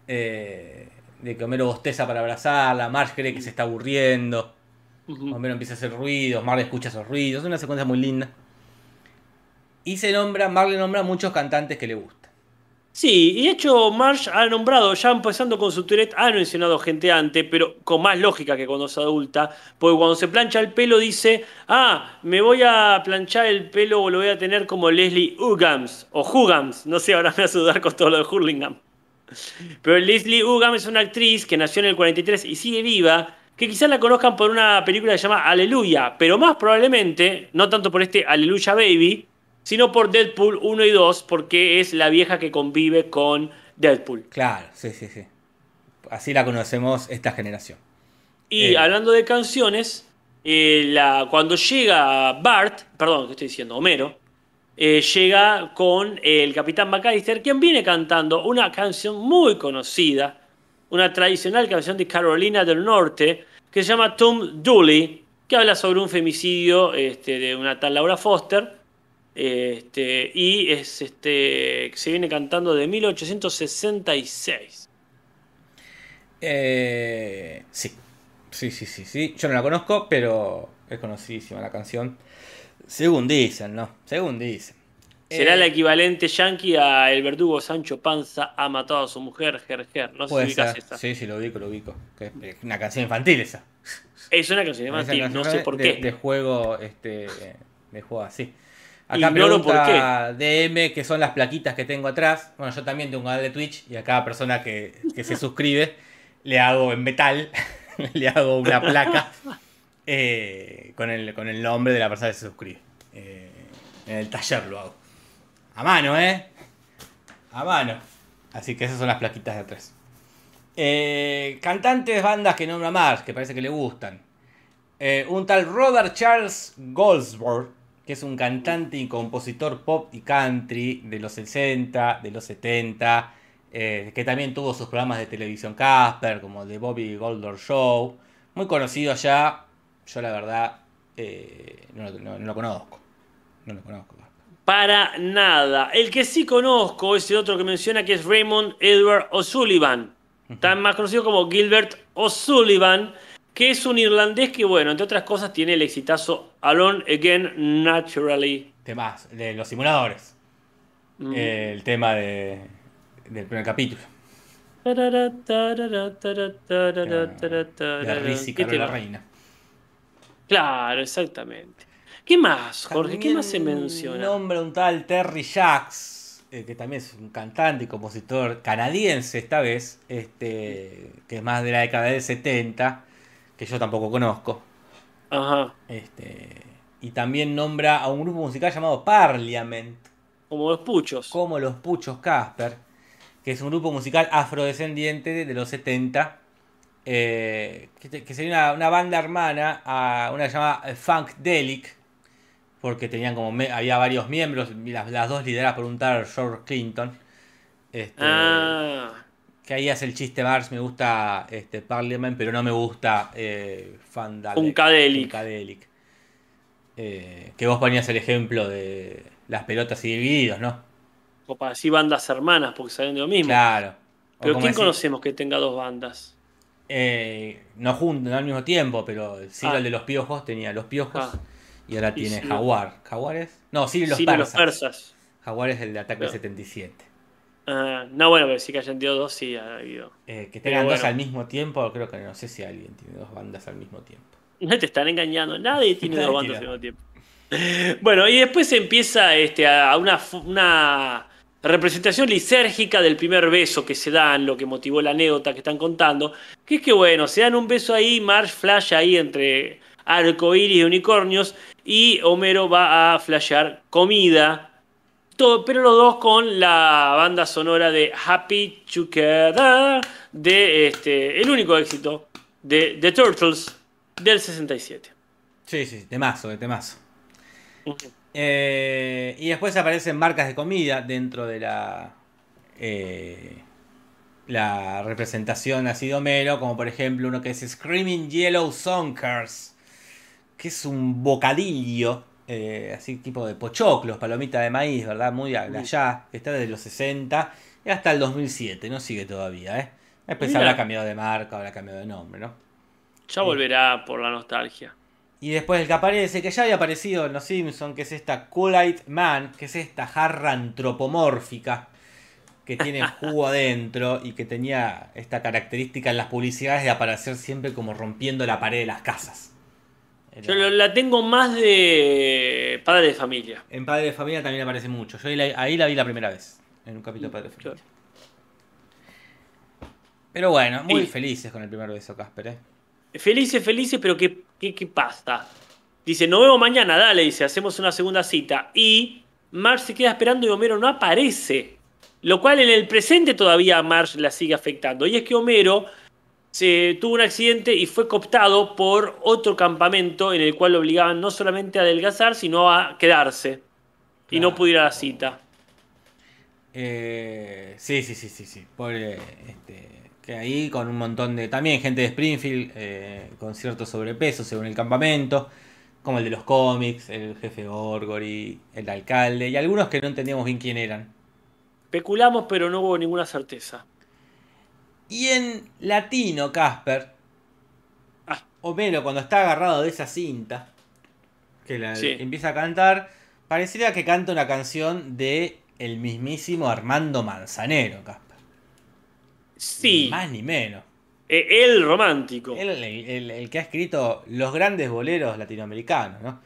eh, de que Homero bosteza para abrazarla. Marge cree que se está aburriendo. Homero empieza a hacer ruidos. Marge escucha esos ruidos. Es una secuencia muy linda. Y se nombra, Marge nombra a muchos cantantes que le gustan. Sí, y de hecho Marsh ha nombrado, ya empezando con su Tourette, ha mencionado gente antes, pero con más lógica que cuando es adulta, porque cuando se plancha el pelo dice, ah, me voy a planchar el pelo o lo voy a tener como Leslie Ugams, o Hugams, no sé, ahora me hace dudar con todo lo de Hurlingham. Pero Leslie Ugam es una actriz que nació en el 43 y sigue viva, que quizás la conozcan por una película que se llama Aleluya, pero más probablemente, no tanto por este Aleluya Baby, sino por Deadpool 1 y 2, porque es la vieja que convive con Deadpool. Claro, sí, sí, sí. Así la conocemos esta generación. Y Eh. hablando de canciones, eh, la, cuando llega Bart, perdón, ¿qué estoy diciendo? Homero, eh, llega con el Capitán McAllister, quien viene cantando una canción muy conocida, una tradicional canción de Carolina del Norte, que se llama Tom Dooley, que habla sobre un femicidio este, de una tal Laura Foster. Este, y es este que se viene cantando de 1866. Eh, sí. Sí, sí, sí, sí. Yo no la conozco, pero es conocidísima la canción. Según dicen, ¿no? Según dicen. Será Eh, el equivalente yankee a el verdugo Sancho Panza ha matado a su mujer, Ger Ger. No sé si ubicas esa. Sí, sí, lo ubico, lo ubico. Es una canción infantil esa. Es una canción infantil, no sé por de, qué. De juego, este, de juego así. Acá Ignoro por pregunta DM que son las plaquitas que tengo atrás. Bueno, yo también tengo un canal de Twitch y a cada persona que, que se suscribe le hago en metal, *laughs* le hago una placa eh, con, el, con el nombre de la persona que se suscribe. Eh, en el taller lo hago. A mano, ¿eh? A mano. Así que esas son las plaquitas de atrás. Eh, cantantes, bandas que nombra más, que parece que le gustan. Un tal Robert Charles Goldsworth, que es un cantante y compositor pop y country de los 60, de los 70, eh, que también tuvo sus programas de televisión Casper, como The Bobby Goldor Show. Muy conocido allá. Yo la verdad eh, no, lo- no- no lo conozco. No lo conozco. Para nada. El que sí conozco es el otro que menciona que es Raymond Edward O'Sullivan. Tan más conocido como Gilbert O'Sullivan, que es un irlandés que, bueno, entre otras cosas, tiene el exitazo Alone Again Naturally. Temas de los simuladores. Mm. El tema de, del primer capítulo. Tarara, tarara, tarara, tarara. Riz y ¿Qué Carola tema? Reina. Claro, exactamente. ¿Qué más, Jorge? ¿Qué más se menciona? Nombra un tal Terry Jacks, eh, que también es un cantante y compositor canadiense esta vez, este, que es más de la década del 70, que yo tampoco conozco. Ajá. Este, y también nombra a un grupo musical llamado Parliament, Como los puchos. como los Puchos Casper, que es un grupo musical afrodescendiente de, los 70, eh, que, sería una, una banda hermana a una llamada Funkdelic, porque tenían como me- había varios miembros, y las, las dos lideradas por un tal George Clinton. Este, Ah, Que ahí hace el chiste Mars, me gusta este, Parliament, pero no me gusta eh, Funkadelic. Funkadelic. Funkadelic. Eh, que vos ponías el ejemplo de las pelotas y divididos, ¿no? o para así bandas hermanas, porque salen de lo mismo. Claro. O Pero ¿quién conocemos que tenga dos bandas? eh, no juntos, no al mismo tiempo, pero sí Ah. el de los piojos tenía los piojos Ah. y ahora Y tiene. Jaguar. ¿Jaguares? No, sí los Ciro y persas. los persas. Jaguar es el de ataque Claro. 77. Ah, no, bueno, pero sí que hayan tenido dos, sí ha habido. Eh, que tengan dos al mismo tiempo, creo que no sé si alguien tiene dos bandas al mismo tiempo. No te están engañando, nadie *laughs* tiene dos bandas al mismo tiempo. *laughs* Bueno, y después empieza este, a una, una representación lisérgica del primer beso que se dan, lo que motivó la anécdota que están contando, que es que bueno, se dan un beso ahí, Marge flash ahí entre arcoíris y unicornios, y Homero va a flashear comida. Todo, pero los dos con la banda sonora de Happy Together de este, el único éxito de The Turtles del 67. Sí, sí, temazo, de temazo. Eh, y después aparecen marcas de comida dentro de la eh, la representación así de Homero, como por ejemplo uno que es Screaming Yellow Sonkers, que es un bocadillo, eh, así tipo de pochoclos, palomita de maíz, ¿verdad? Muy allá, que está desde los 60 y hasta el 2007, no sigue todavía, ¿eh? Después habrá cambiado de marca, habrá cambiado de nombre, ¿no? Ya volverá por la nostalgia. Y después el que aparece, que ya había aparecido en Los Simpsons, que es esta Kool-Aid Man, que es esta jarra antropomórfica que tiene *laughs* jugo adentro y que tenía esta característica en las publicidades de aparecer siempre como rompiendo la pared de las casas. Yo la tengo más de padre de familia. En Padre de Familia también aparece mucho. Yo ahí la, ahí la vi la primera vez, en un capítulo de Padre de Familia. Pero bueno, muy felices con el primer beso, Casper. ¿eh? Felices, felices, pero ¿qué, qué, qué pasa? Dice, nos vemos mañana, dale, dice, hacemos una segunda cita. Y Marge se queda esperando y Homero no aparece. Lo cual en el presente todavía a Marge la sigue afectando. Y es que Homero se tuvo un accidente y fue cooptado por otro campamento en el cual lo obligaban no solamente a adelgazar, sino a quedarse. Y no Claro. pudo ir a la cita. Eh, sí, sí, sí, sí, sí. Pobre, este, que ahí con un montón de. También gente de Springfield eh, con cierto sobrepeso según el campamento. Como el de los cómics, el jefe Gorgory, el alcalde y algunos que no entendíamos bien quién eran. Especulamos, pero no hubo ninguna certeza. Y en latino, Casper, Ah. Homero cuando está agarrado de esa cinta, que la Sí. empieza a cantar, pareciera que canta una canción de el mismísimo Armando Manzanero, Casper. Sí, Ni más ni menos. eh, el romántico. El, el- el que ha escrito los grandes boleros latinoamericanos, ¿no?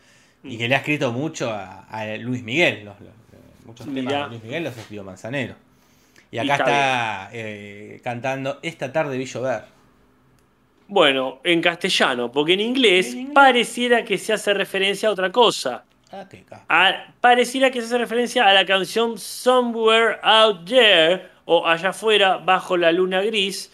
Y que le ha escrito mucho a, a Luis Miguel. los- los- muchos temas de Luis Miguel los escribió Manzanero. Y acá está está eh, cantando Esta tarde vi llover. Bueno, en castellano, porque en inglés, En inglés. pareciera que se hace referencia a otra cosa. Ah, qué. A- pareciera que se hace referencia a la canción Somewhere Out There, o allá afuera, bajo la luna gris,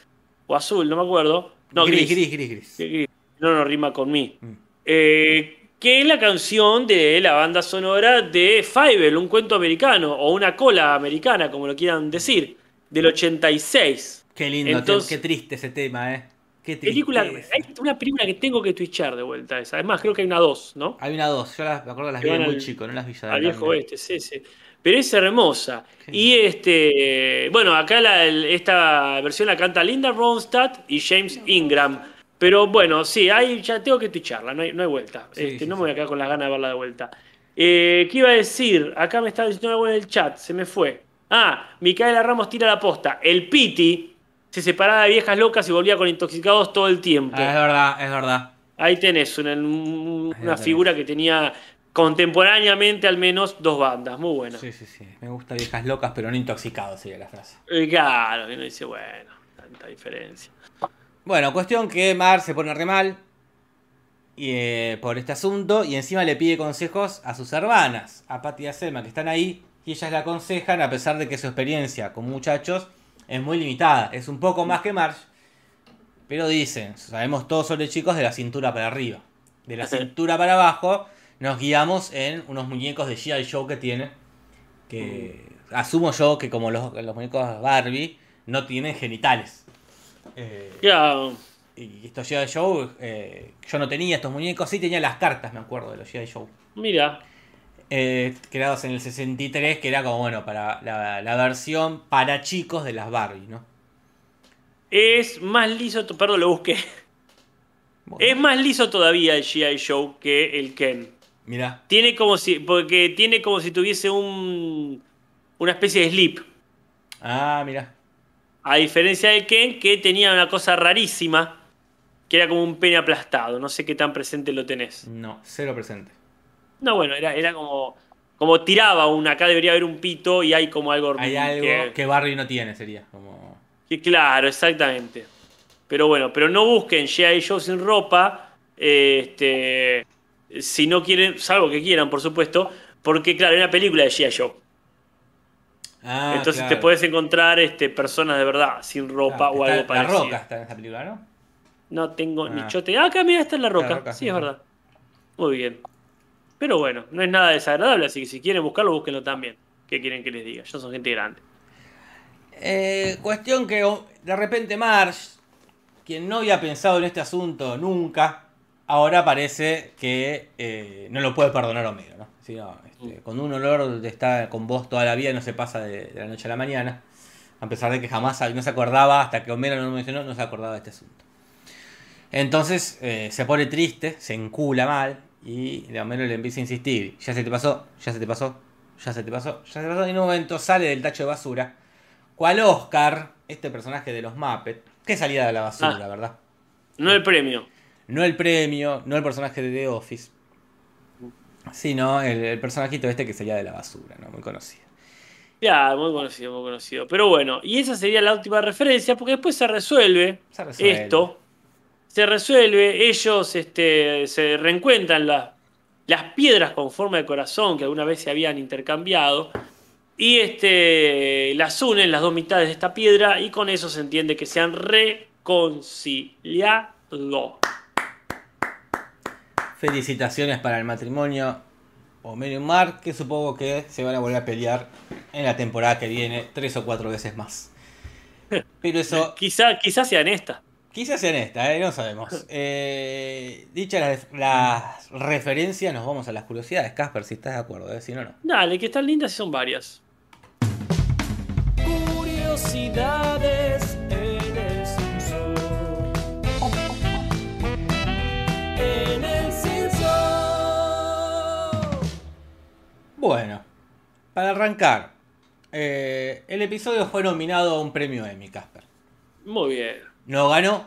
o azul, no me acuerdo. No, gris, gris. gris, gris, gris. Gris, gris. No, no rima con mí. Mm. Eh, que es la canción de la banda sonora de Fievel, un cuento americano, o una cola americana, como lo quieran decir, del 86. Qué lindo, Entonces- qué triste ese tema, ¿eh? Qué Película, hay una película que tengo que twitchar de vuelta esa. Además, creo que hay una dos, ¿no? Hay una dos, yo las, me acuerdo las Que vi de van muy al- chico, no las vi ya de Al viejo oeste, sí, sí. Pero es hermosa. Qué Y este, bueno, acá la- el- esta versión la canta Linda Ronstadt y James Ingram. Pero bueno, sí, ahí ya tengo que ticharla, no hay, no hay vuelta. Sí, Este, sí, no me voy a quedar con las ganas de verla de vuelta. Eh, ¿Qué iba a decir? Acá me estaba diciendo algo en el chat, se me fue. Ah, Micaela Ramos tira la posta. El Piti se separaba de viejas locas y volvía con intoxicados todo el tiempo. Ah, es verdad, es verdad. Ahí tenés una, figura que tenía contemporáneamente al menos dos bandas, muy buena. Sí, sí, sí. Me gusta viejas locas, pero no intoxicados, sería la frase. Eh, Claro, que uno dice, bueno, tanta diferencia. Bueno, cuestión que Mar se pone re mal y, eh, por este asunto y encima le pide consejos a sus hermanas, a Patty y a Selma, que están ahí, y ellas le aconsejan, a pesar de que su experiencia con muchachos es muy limitada, es un poco más que Marge, pero dicen, sabemos todo sobre chicos de la cintura para arriba. De la cintura para abajo nos guiamos en unos muñecos de G.I. Joe que tiene, que asumo yo que como los, los muñecos Barbie no tienen genitales. Eh, y estos G.I. Joe, eh, yo no tenía estos muñecos, sí tenía las cartas, me acuerdo, de los G.I. Joe. mira, Eh, creados en el 63, que era como, bueno, para la, la versión para chicos de las Barbie, ¿no? es más liso, perdón, lo busqué. Bueno, Es más liso todavía el G.I. Joe que el Ken. Mirá, Tiene como si, porque tiene como si tuviese un, una especie de slip. ah, mirá. A diferencia del Ken, que tenía una cosa rarísima, que era como un pene aplastado. No sé qué tan presente lo tenés. No, cero presente. No, bueno, era, era como, como tiraba un, acá debería haber un pito y hay como algo... Hay algo que- que Barbie no tiene, sería. Como... que claro, exactamente. Pero bueno, pero no busquen G.I. Joe sin ropa, este, si no quieren, salvo que quieran, por supuesto, porque claro, hay una película de G.I. Joe. Ah, Entonces te puedes encontrar este, personas de verdad sin ropa o algo La parecido. Roca está en esta película, ¿no? No tengo ni Ah. chote. Ah, acá mira, está en la roca. La Roca, sí, es verdad. Muy bien. Pero bueno, no es nada desagradable, así que si quieren buscarlo, búsquenlo también. ¿Qué quieren que les diga? Yo son gente grande. Eh, cuestión que oh, de repente Marge, quien no había pensado en este asunto nunca, ahora parece que eh, no lo puede perdonar Homero, ¿no? Sí, no, este, Con un olor de estar con vos toda la vida no se pasa de, de la noche a la mañana. A pesar de que jamás no se acordaba, hasta que Homero no lo mencionó, no se acordaba de este asunto. Entonces eh, se pone triste, se encula mal y Homero le empieza a insistir. Ya se te pasó, ya se te pasó, ya se te pasó, ya se te pasó. Y en un momento sale del tacho de basura. Cual Oscar, este personaje de los Muppets, que salía de la basura, Ah. ¿verdad? No el premio. No el premio, no el personaje de The Office, sino el, el personajito este que salía de la basura, ¿no? Muy conocido. Ya, muy conocido, muy conocido. Pero bueno, y esa sería la última referencia, porque después se resuelve, Se resuelve. esto. Se resuelve, ellos este, se reencuentran las, las piedras con forma de corazón que alguna vez se habían intercambiado. Y este, las unen las dos mitades de esta piedra y con eso se entiende que se han reconciliado. Felicitaciones para el matrimonio Homero y Mark, que supongo que se van a volver a pelear en la temporada que viene tres o cuatro veces más. *laughs* Pero eso Quizá, quizás sea en esta. Quizás sea en esta, ¿eh? no sabemos. *laughs* Eh, dichas las, las referencias, nos vamos a las curiosidades. Casper, si estás de acuerdo, ¿eh? si no, no. Dale, que están lindas y son varias. Curiosidades Bueno, para arrancar, eh, el episodio fue nominado a un premio Emmy, Casper. Muy bien. No ganó,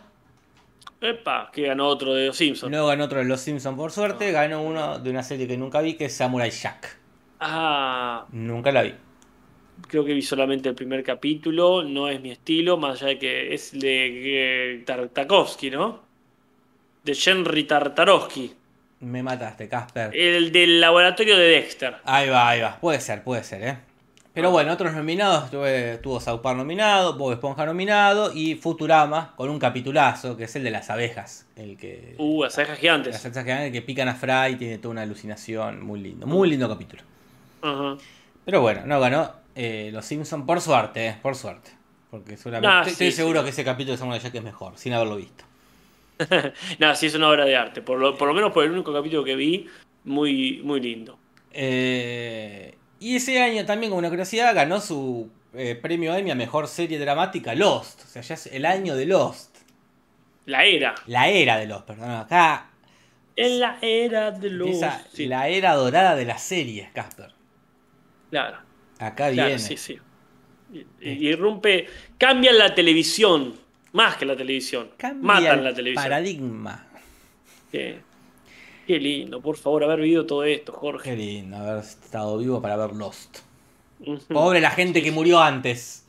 Epa, que ganó otro de los Simpsons. no ganó otro de los Simpsons por suerte, ganó uno de una serie que nunca vi, que es Samurai Jack. Ah, Nunca la vi. creo que vi solamente el primer capítulo. No es mi estilo, más allá de que es de eh, Tartakovsky, ¿no? De Henry Tartarovsky. Me mataste, Casper. El del laboratorio de Dexter. Ahí va, ahí va. Puede ser, puede ser, ¿eh? Pero bueno, otros nominados, tuve, tuvo South Park nominado, Bob Esponja nominado y Futurama con un capitulazo, que es el de las abejas. El que... Uh, las abejas las gigantes. abejas que, el que pican a Fry tiene toda una alucinación muy lindo. Muy lindo capítulo. Pero bueno, no ganó eh, Los Simpsons por suerte, eh, por suerte. Porque seguramente Ah, estoy, sí, seguro sí. que ese capítulo de Samurai Jack es mejor, sin haberlo visto. *laughs* Nada, sí es una obra de arte. Por lo, por lo menos por el único capítulo que vi, muy, muy lindo. Eh, y ese año también, como una curiosidad, ganó su eh, premio Emmy a mejor serie dramática Lost. O sea, ya es el año de Lost. La era. La era de los, perdón, acá En la era de los. empieza Sí, la era dorada de las series, Casper. claro. Acá Claro, viene. sí, sí. Y- y- Irrumpe, cambian la televisión, más que la televisión. Cambia Matan el la televisión. Paradigma. Qué, qué lindo, por favor, haber vivido todo esto, Qué Jorge. lindo haber estado vivo para ver Lost. Pobre la gente que murió antes.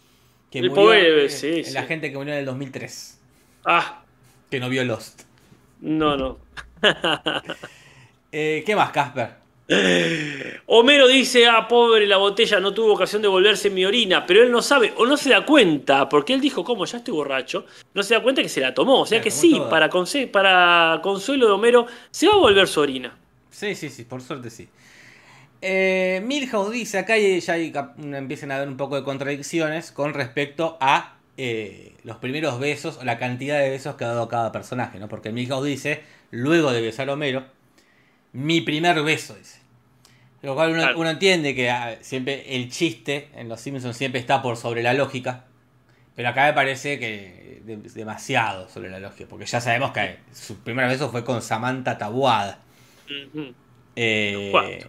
Que El murió, pobre, eh, sí, La sí. gente que murió en el 2003. Ah, Que no vio Lost. no, no. *laughs* Eh, ¿Qué más, Casper? *gasps* Homero dice, ah, pobre, la botella no tuvo ocasión de volverse mi orina, pero él no sabe o no se da cuenta, porque él dijo, ¿cómo? Ya estoy borracho. No se da cuenta que se la tomó. O sea la que sí, toda. para, consuelo de Homero, se va a volver su orina. Sí, sí, sí, por suerte sí. Eh, Milhouse dice, acá ya hay empiezan a haber un poco de contradicciones con respecto a eh, los primeros besos o la cantidad de besos que ha dado cada personaje, ¿no? Porque Milhouse dice, luego de besar a Homero, mi primer beso, dice. Lo cual uno, Claro. uno entiende que ah, siempre el chiste en Los Simpsons siempre está por sobre la lógica, pero acá me parece que de- demasiado sobre la lógica, porque ya sabemos que su primer beso fue con Samantha Tabuada. Eh,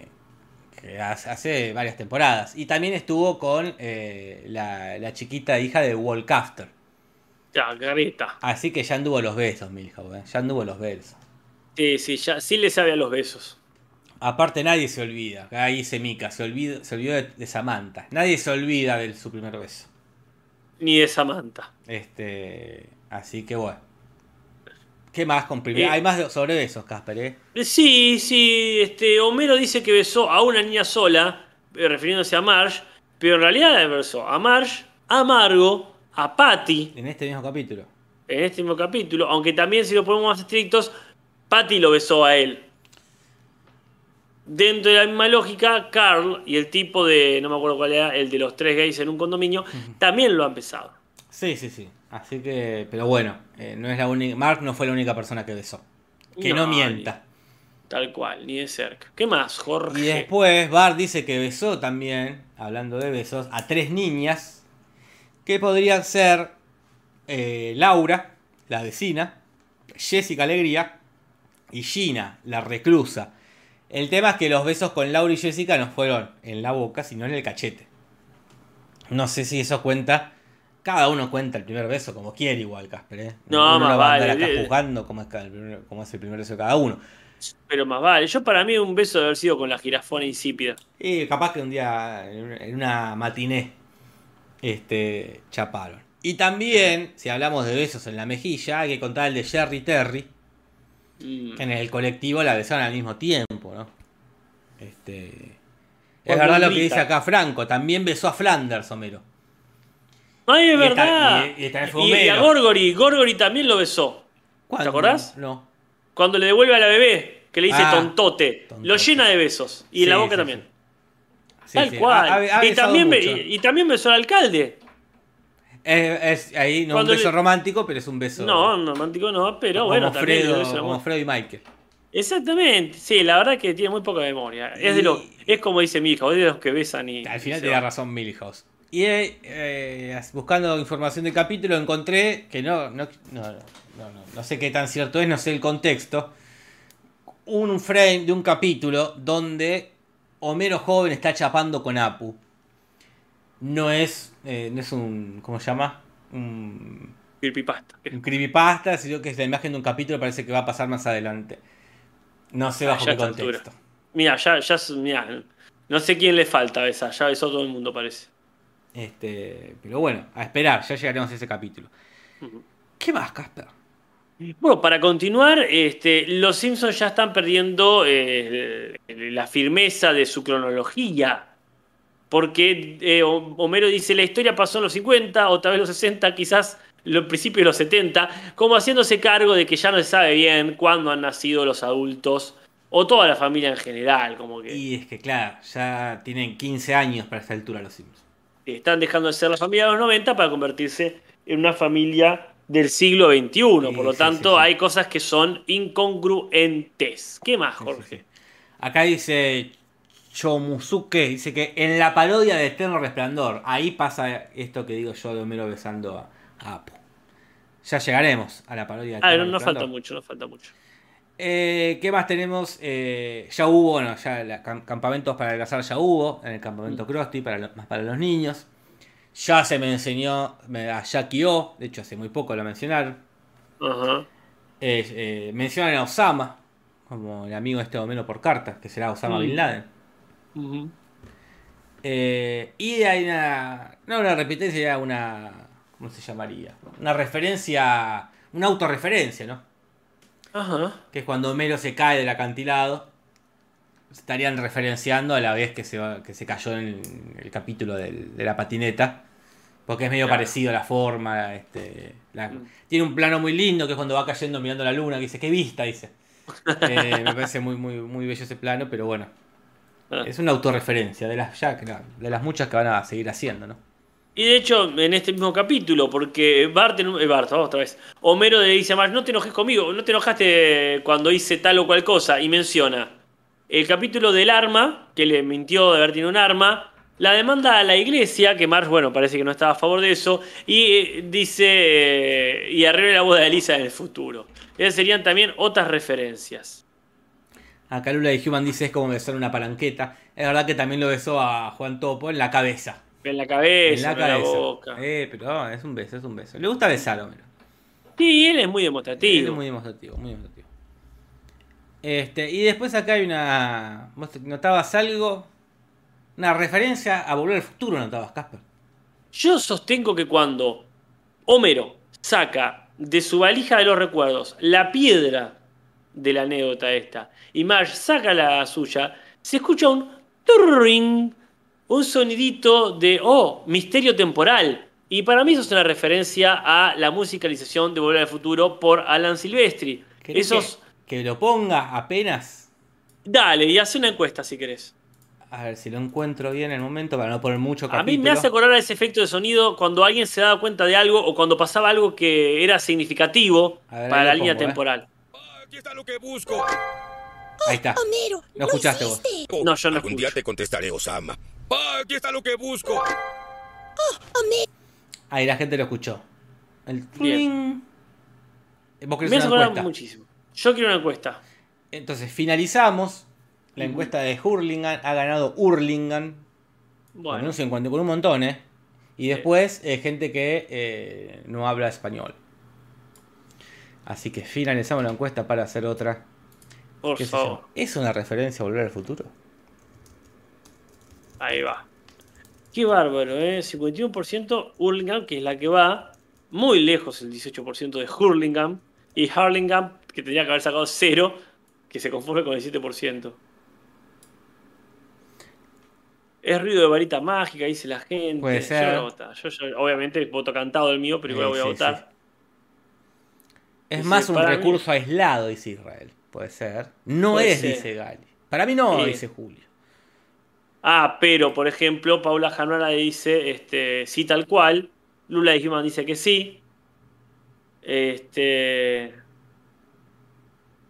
que hace, varias temporadas. Y también estuvo con eh, la, la chiquita hija de Wallcaster. Ya, careta. Así que ya anduvo los besos, Milhouse. ¿eh? Ya anduvo los besos. Sí, sí, ya, sí le sabe a los besos. Aparte nadie se olvida. Ahí dice Mika, se olvidó, se olvidó de, de Samantha. Nadie se olvida de su primer beso. Ni de Samantha. Este, así que bueno. ¿Qué más con primer? Eh. Hay más sobre besos, Casper, ¿eh? Sí, sí, este, Homero dice que besó a una niña sola, eh, refiriéndose a Marge, pero en realidad besó a Marge, a Margo, a Patty, En este mismo capítulo. en este mismo capítulo, aunque también si lo ponemos más estrictos, Patty lo besó a él. Dentro de la misma lógica, Carl y el tipo de, no me acuerdo cuál era, el de los tres gays en un condominio, también lo han besado. Sí, sí, sí. Así que, pero bueno, eh, no es la única. Mark no fue la única persona que besó. Que no, No, mienta. Tal cual, ni de cerca. ¿Qué más, Jorge? Y después Bart dice que besó también, hablando de besos, a tres niñas que podrían ser eh, Laura, la vecina, Jessica Alegría y Gina, la reclusa. El tema es que los besos con Laura y Jessica no fueron en la boca, sino en el cachete. No sé si eso cuenta. Cada uno cuenta el primer beso como quiere, igual, Casper. ¿eh? No, Uno más vale. acá juzgando cómo es, el primer- cómo es el primer beso de cada uno. Pero más vale. Yo para mí un beso debe haber sido con la jirafona insípida. Y capaz que un día en una matiné este, chaparon. Y también, si hablamos de besos en la mejilla, hay que contar el de Jerry Terry, Mm. que en el colectivo la besaron al mismo tiempo, ¿no? Este, es verdad lo que dice acá Franco, también besó a Flanders, Homero. Ay, es Y verdad. y- y esta vez fue Y a Homero. Gorgory, Gorgory también lo besó. ¿Cuándo? acordás? No. Cuando le devuelve a la bebé, que le dice Ah, tontote, tontote. lo llena de besos. Y en la boca sí, también. Sí, Tal cual. ha- ha- ha y, también, y también besó al alcalde. Es, es ahí no Cuando un beso le- romántico, pero es un beso No, romántico no, pero como, bueno, también. Fredo, amor. como Fredo y Michael. Exactamente, sí, la verdad que tiene muy poca memoria. Es, de Y- es como dice mi hija, es de los que besan y. Al final y tenía van. razón Milhouse. Y eh, eh, buscando información del capítulo encontré que no no, no, no, no, no sé qué tan cierto es, no sé el contexto. Un frame de un capítulo donde Homero joven está chapando con Apu. No es, eh, no es un, ¿cómo se llama? Un, Creepypasta. un creepypasta, sino que es la imagen de un capítulo parece que va a pasar más adelante. No sé Ah, bajo qué a contexto. Mira, ya, ya, mira, no sé quién le falta besar, ya besó todo el mundo, parece. Este, pero bueno, a esperar, ya llegaremos a ese capítulo. ¿Qué más, Casper? Bueno, para continuar, este, los Simpsons ya están perdiendo eh, la firmeza de su cronología. Porque eh, Homero dice, la historia pasó en los 50, o tal vez los 60, quizás los principios de los 70, como haciéndose cargo de que ya no se sabe bien cuándo han nacido los adultos, o toda la familia en general, como que Y es que, claro, ya tienen 15 años para esta altura los Sims. están dejando de ser la familia de los 90 para convertirse en una familia del siglo XXI. Sí, Por lo sí, tanto, sí. hay cosas que son incongruentes. ¿Qué más, Jorge? Acá dice Chomusuke, dice que en la parodia de Eterno Resplandor, ahí pasa esto que digo yo de Homero besando a, a Apu. Ya llegaremos a la parodia. Ah, de no, Carlos no falta mucho, no falta mucho. Eh, ¿Qué más tenemos? Eh, ya hubo, bueno, ya la- campamentos para adelgazar ya hubo, en el campamento Krusty, para lo- más para los niños. Ya se me enseñó me- a Jackie O, de hecho hace muy poco lo mencionaron. Eh, mencionan a Osama, como el amigo este Homero por carta, que será Osama Mm. Bin Laden. Eh, y hay una. No una repitencia, una. ¿Cómo se llamaría? Una referencia. Una autorreferencia, ¿no? Ajá. Que es cuando Homero se cae del acantilado. Estarían referenciando a la vez que se, que se cayó en el capítulo del- de la patineta. Porque es medio Claro. parecido a la forma. Este, la- Mm. Tiene un plano muy lindo que es cuando va cayendo mirando la luna. Que dice, qué vista, dice. *laughs* Eh, me parece muy, muy, muy bello ese plano, pero bueno. Ah. Es una autorreferencia de las, ya, que no, de las muchas que van a seguir haciendo, ¿no? Y de hecho, en este mismo capítulo, porque Bart, eh, Bart, vamos otra vez, Homero le dice a Marge, no te enojes conmigo, no te enojaste cuando hice tal o cual cosa, y menciona el capítulo del arma, que le mintió de haber tenido un arma, la demanda a la iglesia, que Marge, bueno, parece que no estaba a favor de eso, y eh, dice, eh, y arregle la boda de Elisa en el futuro. Esas serían también otras referencias. Acá Lula de Human dice es como besar una palanqueta. Es verdad que también lo besó a Juan Topo en la cabeza. En la En cabeza, la en la cabeza. boca. Eh, pero ah, es un beso, es un beso. Le gusta besar, Homero. Sí, él es muy Él demostrativo. Es muy demostrativo, muy demostrativo. Este, y después acá hay una. ¿Vos notabas algo? Una referencia a volver al futuro, notabas, Casper. Yo sostengo que cuando Homero saca de su valija de los recuerdos la piedra de la anécdota esta y Marge saca la suya, se escucha un turring, un sonidito de, oh, misterio temporal. Y para mí eso es una referencia a la musicalización de Volver al Futuro por Alan Silvestri. ¿Querés Esos... que, que lo ponga apenas? Dale, y hace una encuesta si querés. A ver si lo encuentro bien en el momento para no poner mucho A capítulo. mí me hace acordar a ese efecto de sonido cuando alguien se daba cuenta de algo o cuando pasaba algo que era significativo A ver, para la lo línea pongo, ¿eh? Aquí está lo que busco. Ahí está. Homero, Lo escuchaste vos. No, yo no Algún día te contestaré, Osama. Ah, aquí está lo que busco. Homero, Ahí la gente lo escuchó. El Bien. Vos querés Me una encuesta. muchísimo. Yo quiero una encuesta. Entonces finalizamos. La encuesta de Hurlingham ha ganado Hurlingham. Con Bueno, un 50, con un montón, ¿eh? Y después eh, gente que eh, no habla español. Así que finalizamos la encuesta para hacer otra. por ¿Qué se favor. ¿Es una referencia a volver al futuro? Ahí va. Qué bárbaro, ¿eh? 51% Hurlingham, que es la que va. Muy lejos el 18% de Hurlingham. Y Hurlingham, que tendría que haber sacado 0, que se conforme con el 7%. Es ruido de varita mágica, dice la gente. Puede Yo ser. voy a votar. Yo, yo, obviamente, voto cantado el mío, pero igual Eh, voy a sí, votar. sí. Es más un mí- recurso aislado, dice Israel. Puede ser. No Puede es, ser. dice Gali. Para mí no, Sí. dice Julio. Ah, pero, por ejemplo, Paula Januara dice este, sí tal cual. Lula de Human dice que sí. Este.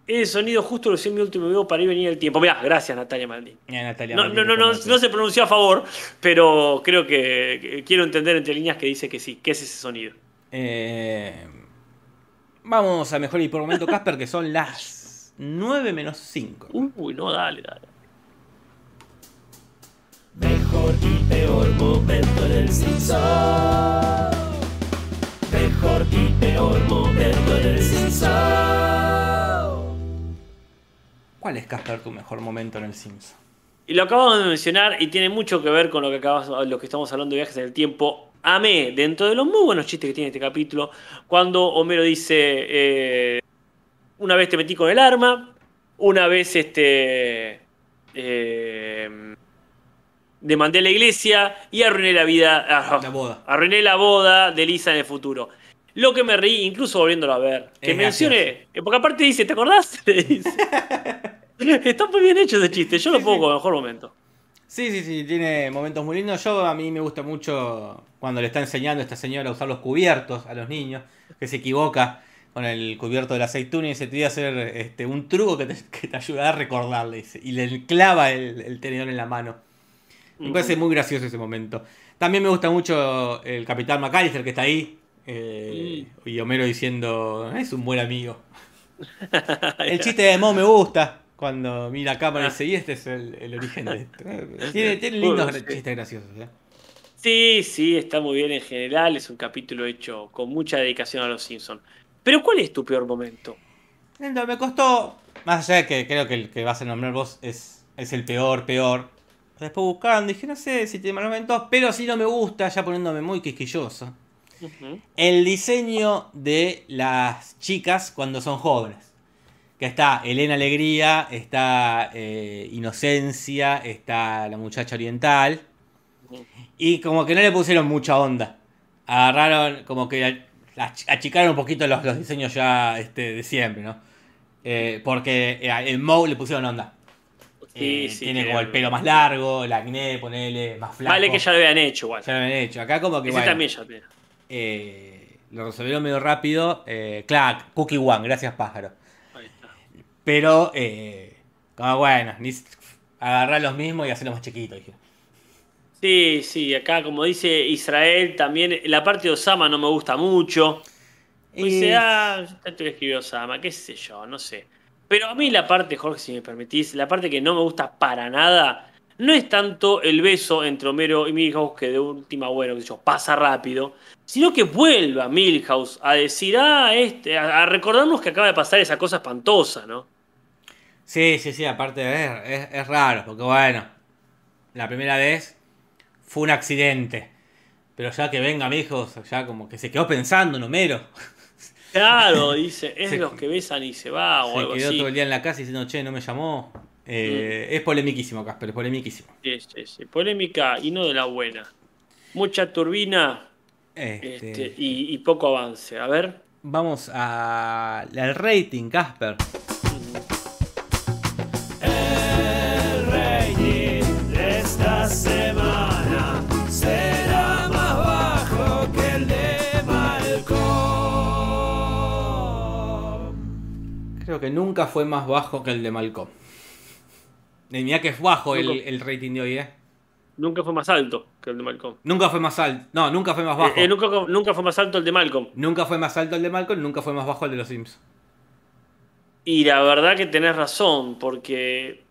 El sonido justo lo hice en mi último video para ir venir el tiempo. Mirá, gracias Natalia Maldini. Eh, Natalia No, no, no, no, no se pronunció a favor, pero creo que, quiero entender entre líneas que dice que sí, que es ese sonido. Eh, vamos a mejor y por momento, Casper, que son las 9 menos 5. Uy, no, dale, dale. Mejor y peor momento en el Simpson. Mejor y peor momento en el Simpson. ¿Cuál es, Casper, tu mejor momento en el Simpson? Y lo acabamos de mencionar y tiene mucho que ver con lo que acabamos, lo que estamos hablando de viajes en el tiempo. Amé, dentro de los muy buenos chistes que tiene este capítulo, cuando Homero dice, eh, una vez te metí con el arma, una vez este, eh, demandé a la iglesia y arruiné la vida, ah, La boda. arruiné la boda de Lisa en el futuro. Lo que me reí, incluso volviéndolo a ver, que Es mencione, eh, porque aparte dice, ¿te acordás? *laughs* Le dice. *laughs* Está muy bien hecho ese chiste, yo lo pongo como mejor momento. Sí, sí, sí, tiene momentos muy lindos. Yo a mí me gusta mucho cuando le está enseñando a esta señora a usar los cubiertos a los niños, que se equivoca con el cubierto de la aceituna y se te voy a hacer este, un truco que te, *laughs* que te ayuda a recordarle. Y le clava el, el tenedor en la mano. Me parece muy gracioso ese momento. También me gusta mucho el Capitán McAllister que está ahí, Eh, Mm. Y Homero diciendo, es un buen amigo. *laughs* El chiste de Mo me gusta. Cuando mira la cámara y Ah. dice, y este es el, el origen de esto. *laughs* Tiene, tiene lindos Bueno, sí. chistes graciosos. ¿eh? Sí, sí, está muy bien en general. Es un capítulo hecho con mucha dedicación a los Simpsons. Pero ¿cuál es tu peor momento? Entonces, me costó, más allá de que creo que el que vas a nombrar vos es, es el peor, peor. Después buscando, dije, no sé si tiene malos momentos, pero sí no me gusta, ya poniéndome muy quisquilloso. El diseño de las chicas cuando son jóvenes. Que está Elena Alegría, está eh, Inocencia, está la muchacha oriental. Y como que no le pusieron mucha onda. Agarraron, como que ach- achicaron un poquito los, los diseños ya este, de siempre, ¿no? Eh, porque eh, en Moe le pusieron onda. Sí, Eh, sí, tiene como el pelo más largo, el acné, ponele, más flaco. Vale que ya lo habían hecho igual. Ya lo habían hecho. Acá como que Ese bueno, también ya eh, lo resolvieron medio rápido. Eh, claro, Cookie One, gracias pájaro. Pero, eh, como bueno, agarrar los mismos y hacerlos más chiquitos. dije. Sí, sí, acá como dice Israel también, la parte de Osama no me gusta mucho. Y- Dice, ah, tanto que escribió Osama, qué sé yo, no sé. Pero a mí la parte, Jorge, si me permitís, la parte que no me gusta para nada, no es tanto el beso entre Homero y Milhouse, que de última, bueno, sé yo, pasa rápido, sino que vuelva Milhouse a decir, ah, este, a, a recordarnos que acaba de pasar esa cosa espantosa, ¿no? Sí, sí, sí, aparte es, es, es raro, porque bueno, la primera vez fue un accidente. Pero ya que venga mi hijo, ya como que se quedó pensando en Homero. *laughs* Claro, dice, *laughs* es Se- de los que besan y se va o Se algo quedó así. todo el día en la casa diciendo, che, no me llamó. Eh, Es polemiquísimo, Casper, es polemiquísimo. Sí, sí, sí. Polémica y no de la buena. Mucha turbina Este, este, y, y poco avance. A ver. Vamos a- al rating, Casper. Creo que nunca fue más bajo que el de Malcolm. Eh, Mirá que es bajo el, el rating de hoy, ¿eh? Nunca fue más alto que el de Malcolm. Nunca fue más alto. No, nunca fue más bajo. Eh, eh, nunca, nunca fue más alto el de Malcolm. Nunca fue más alto el de Malcolm, nunca fue más bajo el de los Sims. Y la verdad que tenés razón, porque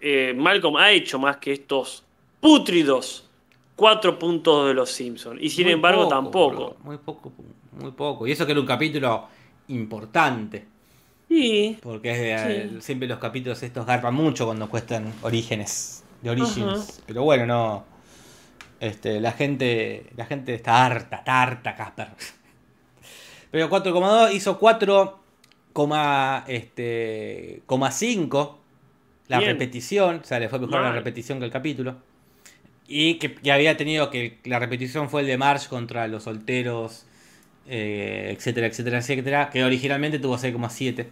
eh, Malcolm ha hecho más que estos pútridos cuatro puntos de los Simpsons. Y sin Muy embargo, poco, tampoco. bro, Muy poco, muy poco. Y eso que era un capítulo importante. Sí. Porque es de- Sí. siempre los capítulos estos garpan mucho cuando cuestan orígenes. De Origins. Ajá. Pero bueno, no. Este, la gente. La gente está harta, está harta, Casper. Pero 4,2 hizo 4, este, coma 5 la Bien. repetición. O sea, le fue mejor la repetición que el capítulo. Y que, que había tenido que la repetición fue el de March contra los solteros, eh, etcétera, etcétera, etcétera, que originalmente tuvo 6,7.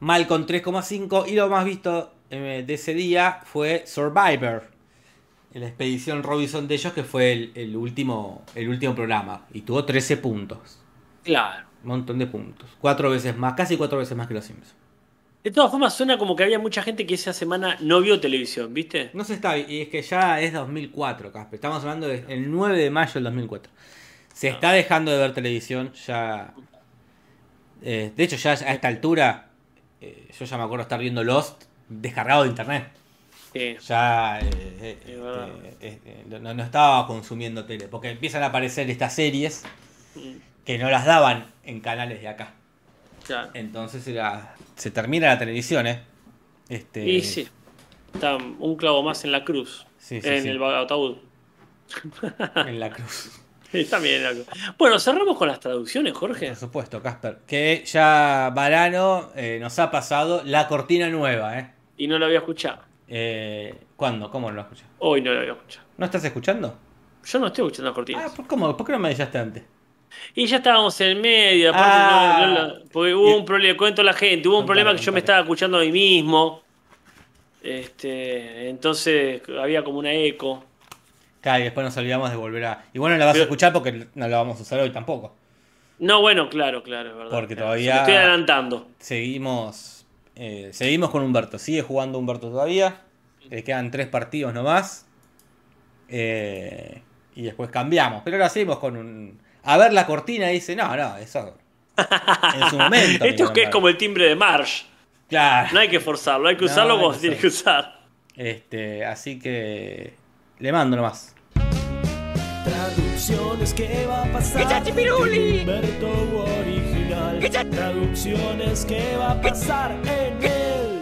Malcolm 3,5 y lo más visto eh, de ese día fue Survivor, la expedición Robinson de ellos que fue el, el último, el último programa y tuvo 13 puntos, Claro. un montón de puntos, cuatro veces más, casi cuatro veces más que los Simpsons. De todas formas, suena como que había mucha gente que esa semana no vio televisión, ¿viste? No se está, y es que ya es 2004, Casper. Estamos hablando del 9 de mayo del 2004. Se está dejando de ver televisión, ya. eh, de hecho, ya a esta altura, eh, yo ya me acuerdo estar viendo Lost descargado de internet. Sí. Ya eh, eh, este, eh, no, no estaba consumiendo tele, porque empiezan a aparecer estas series que no las daban en canales de acá. claro. Entonces era- se termina la televisión, ¿eh? Este, Y sí. Está un clavo más en la cruz. Sí, sí, en el ataúd. en la cruz. *laughs* Está bien. algo. Bueno, cerramos con las traducciones, Jorge. Por supuesto, Casper. Que ya Varano eh, nos ha pasado la cortina nueva, ¿eh? Y no lo había escuchado. Eh, ¿Cuándo? ¿Cómo no lo escuchas? Hoy no lo había escuchado. ¿No estás escuchando? Yo no estoy escuchando las cortinas. Ah, ¿por, cómo? ¿Por qué no me avisaste antes? Y ya estábamos en medio, aparte Ah. no- porque hubo Y- un problema, cuento a la gente, hubo un problema que yo me estaba escuchando a mí mismo. Este, entonces había como una eco. Claro, y después nos olvidamos de volver a. Igual no la vas a escuchar porque no la vamos a usar hoy tampoco. No, bueno, claro, claro, es verdad. Porque claro. todavía- Se estoy adelantando. Seguimos. eh, seguimos con Humberto. Sigue jugando Humberto todavía. Le quedan tres partidos nomás. Eh, y después cambiamos. Pero ahora seguimos con un. a ver la cortina y dice, no, no, eso *laughs* en su momento. Esto es que es Marge". como el timbre de Marsh. Claro. No hay que forzarlo, hay que No, usarlo como se tiene que usar. Este, así que le mando nomás. Traducciones que va a pasar. ¡Quechachipiruli! en Humberto original. ¡Quecha- Traducciones que va a pasar en el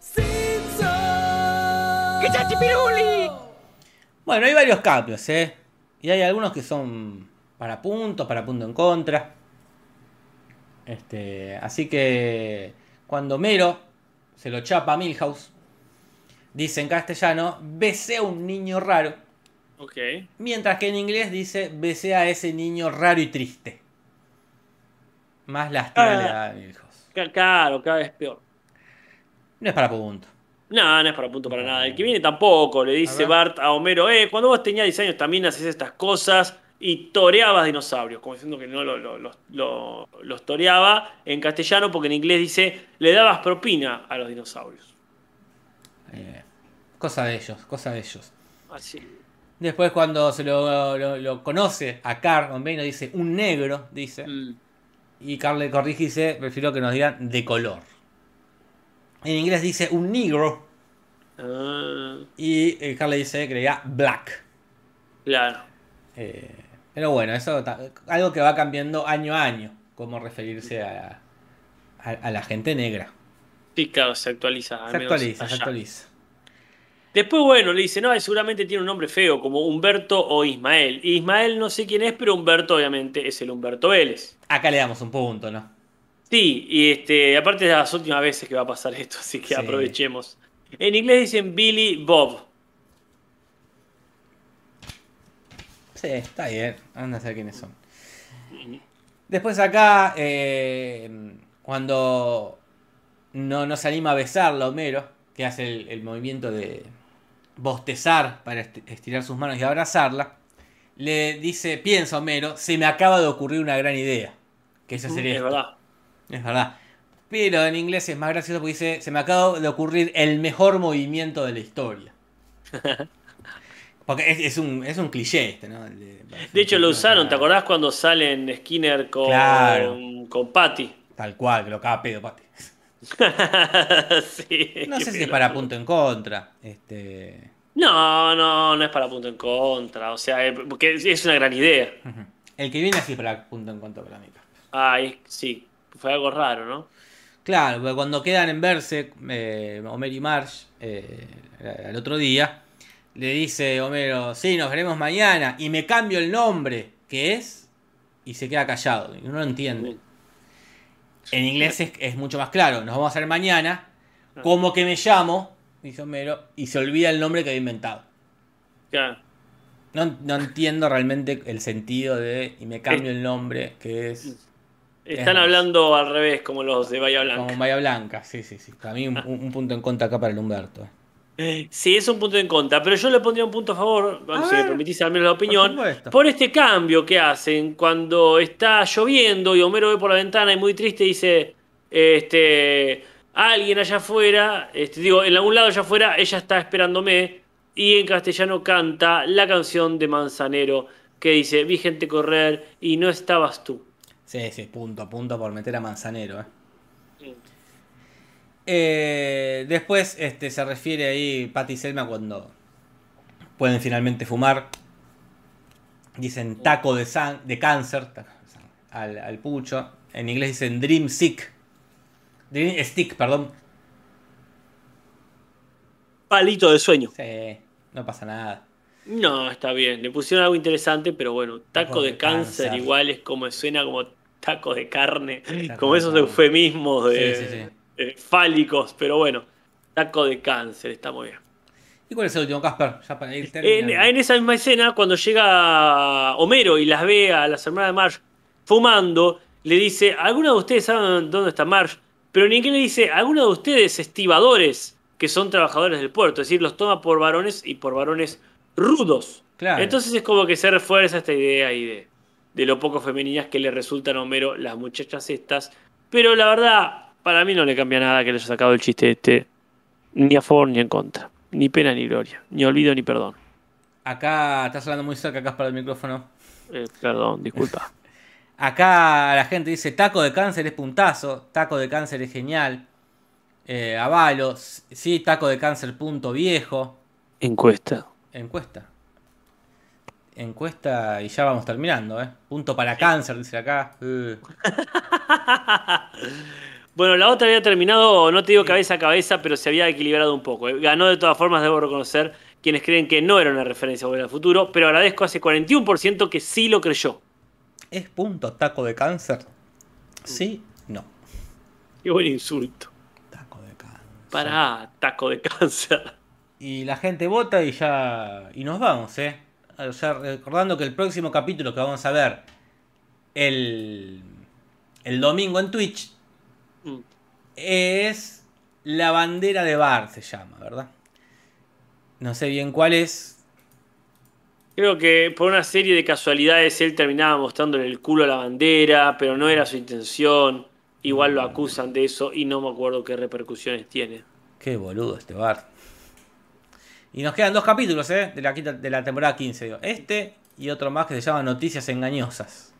Simpson. Bueno, hay varios cambios, ¿eh? Y hay algunos que son para puntos, para punto en contra. Este, así que cuando Mero se lo chapa a Milhouse, dice en castellano, besé a un niño raro. Ok. Mientras que en inglés dice, besé a ese niño raro y triste. Más lástima Ah. le da a Milhouse. Ca- Claro, cada vez peor. No es para punto. No, no es para punto para nada. El que viene tampoco. Le dice. Bart a Homero, eh, cuando vos tenías 10 años también hacías estas cosas y toreabas dinosaurios. Como diciendo que no lo- lo- los- lo- los toreaba en castellano porque en inglés dice, le dabas propina a los dinosaurios. Eh, cosa de ellos, cosa de ellos. Así. Después cuando se lo, lo- lo conoce a Carl, Homero dice, un negro, dice. Mm. Y Carl le corrige y dice, prefiero que nos digan de color. En inglés dice un negro. Ah, Y eh, Carl le dice que le diga black. claro. Eh, pero bueno, eso algo que va cambiando año a año. Cómo referirse a, a, a la gente negra. Sí, claro, se actualiza. al Se actualiza, se actualiza. Después, bueno, le dice, no, seguramente tiene un nombre feo, como Humberto o Ismael. Ismael no sé quién es, pero Humberto obviamente es el Humberto Vélez. Acá le damos un punto, ¿no? Sí, y este, aparte de las últimas veces que va a pasar *laughs* esto, así que Sí. aprovechemos. En inglés dicen Billy Bob. Sí, está bien. Vamos a saber quiénes son. Después acá, eh, cuando no, no se anima a besarla Homero, que hace el, el movimiento de bostezar para est- estirar sus manos y abrazarla, le dice, piensa Homero, se me acaba de ocurrir una gran idea. Que eso sería Es esto. verdad. Es verdad. Pero en inglés es más gracioso porque dice, se me acaba de ocurrir el mejor movimiento de la historia. *laughs* Porque es, es un, es un cliché este, ¿no? De, De hecho, lo usaron, ¿te acordás cuando salen Skinner con, Claro. con Patty? Tal cual, que lo caga pedo, Pati. *laughs* sí, No sé si es para punto en contra. Este. No, no, no es para punto en contra. O sea, eh, porque es- una gran idea. El que viene así para punto en contra para mí. Ay, sí, fue algo raro, ¿no? Claro, porque cuando quedan en verse, eh, Homero y Marge, eh, el otro día, le dice Homero, sí, nos veremos mañana, y me cambio el nombre, que es, y se queda callado, y uno no entiende. En inglés es, es mucho más claro, nos vamos a ver mañana, como que me llamo, dice Homero, y se olvida el nombre que había inventado. Claro. No, no entiendo realmente el sentido de, y me cambio el nombre, que es... Están Es- hablando al revés, como los de Bahía Blanca. Como Bahía Blanca, sí, sí, sí. Para mí un, un punto en contra acá para el Humberto. Sí, es un punto en contra, pero yo le pondría un punto a favor, A si me permitís al menos la opinión, por este cambio que hacen cuando está lloviendo y Homero ve por la ventana y muy triste dice, este, alguien allá afuera, este, digo, en algún lado allá afuera, ella está esperándome y en castellano canta la canción de Manzanero que dice, vi gente correr y no estabas tú. Sí, sí, punto, punto por meter a Manzanero. eh. Eh, después este, se refiere ahí Patty y Selma cuando pueden finalmente fumar. Dicen taco de, san- de cáncer al, al pucho. En inglés dicen dream sick. Dream stick, perdón. Palito de sueño. Sí, no pasa nada. No, está bien. Le pusieron algo interesante, pero bueno, taco, Taco de, de cáncer, cáncer. igual es como suena como taco de carne, Taco como de esos carne. eufemismos de, Sí, sí, sí. Eh, fálicos, pero bueno, taco de cáncer, está muy bien. ¿Y cuál es el último, Casper? Ya para ir En, en esa misma escena, cuando llega Homero y las ve a las hermanas de Marge fumando, le dice, ¿alguna de ustedes saben dónde está Marge? Pero inglés le dice, ¿alguna de ustedes estibadores que son trabajadores del puerto? Es decir, los toma por varones y por varones rudos. Claro. Entonces es como que se refuerza esta idea ahí de, de lo poco femeninas que le resultan a Homero las muchachas estas. Pero la verdad, para mí no le cambia nada que le haya sacado el chiste este, ni a favor ni en contra. Ni pena ni gloria, ni olvido ni perdón. Acá estás hablando muy cerca, Casper, del micrófono. Eh, perdón, disculpa. *laughs* Acá la gente dice taco de cáncer es puntazo, taco de cáncer es genial. Eh, avalo, sí, taco de cáncer punto viejo. Encuesta. Encuesta. Encuesta y ya vamos terminando, ¿eh? Punto para cáncer, dice acá. Uh. *laughs* Bueno, la otra había terminado, no te digo cabeza a cabeza, pero se había equilibrado un poco. ¿eh? Ganó de todas formas, debo reconocer, quienes creen que no era una referencia a Volver al Futuro, pero agradezco a ese 41% que sí lo creyó. ¿Es punto taco de cáncer? Sí, no. Qué buen insulto. Taco de cáncer. Pará, taco de cáncer. Y la gente vota y ya. Y nos vamos, ¿eh? O sea, recordando que el próximo capítulo que vamos a ver el, el domingo en Twitch Mm. es La bandera de Bar, se llama, ¿verdad? No sé bien cuál es. Creo que por una serie de casualidades él terminaba mostrándole el culo a la bandera, pero no era su intención. Igual lo acusan de eso y no me acuerdo qué repercusiones tiene. Qué boludo este Bar. Y nos quedan dos capítulos, ¿eh? De la, quinta- de la temporada 15. digo. Este y otro más que se llama Noticias Engañosas.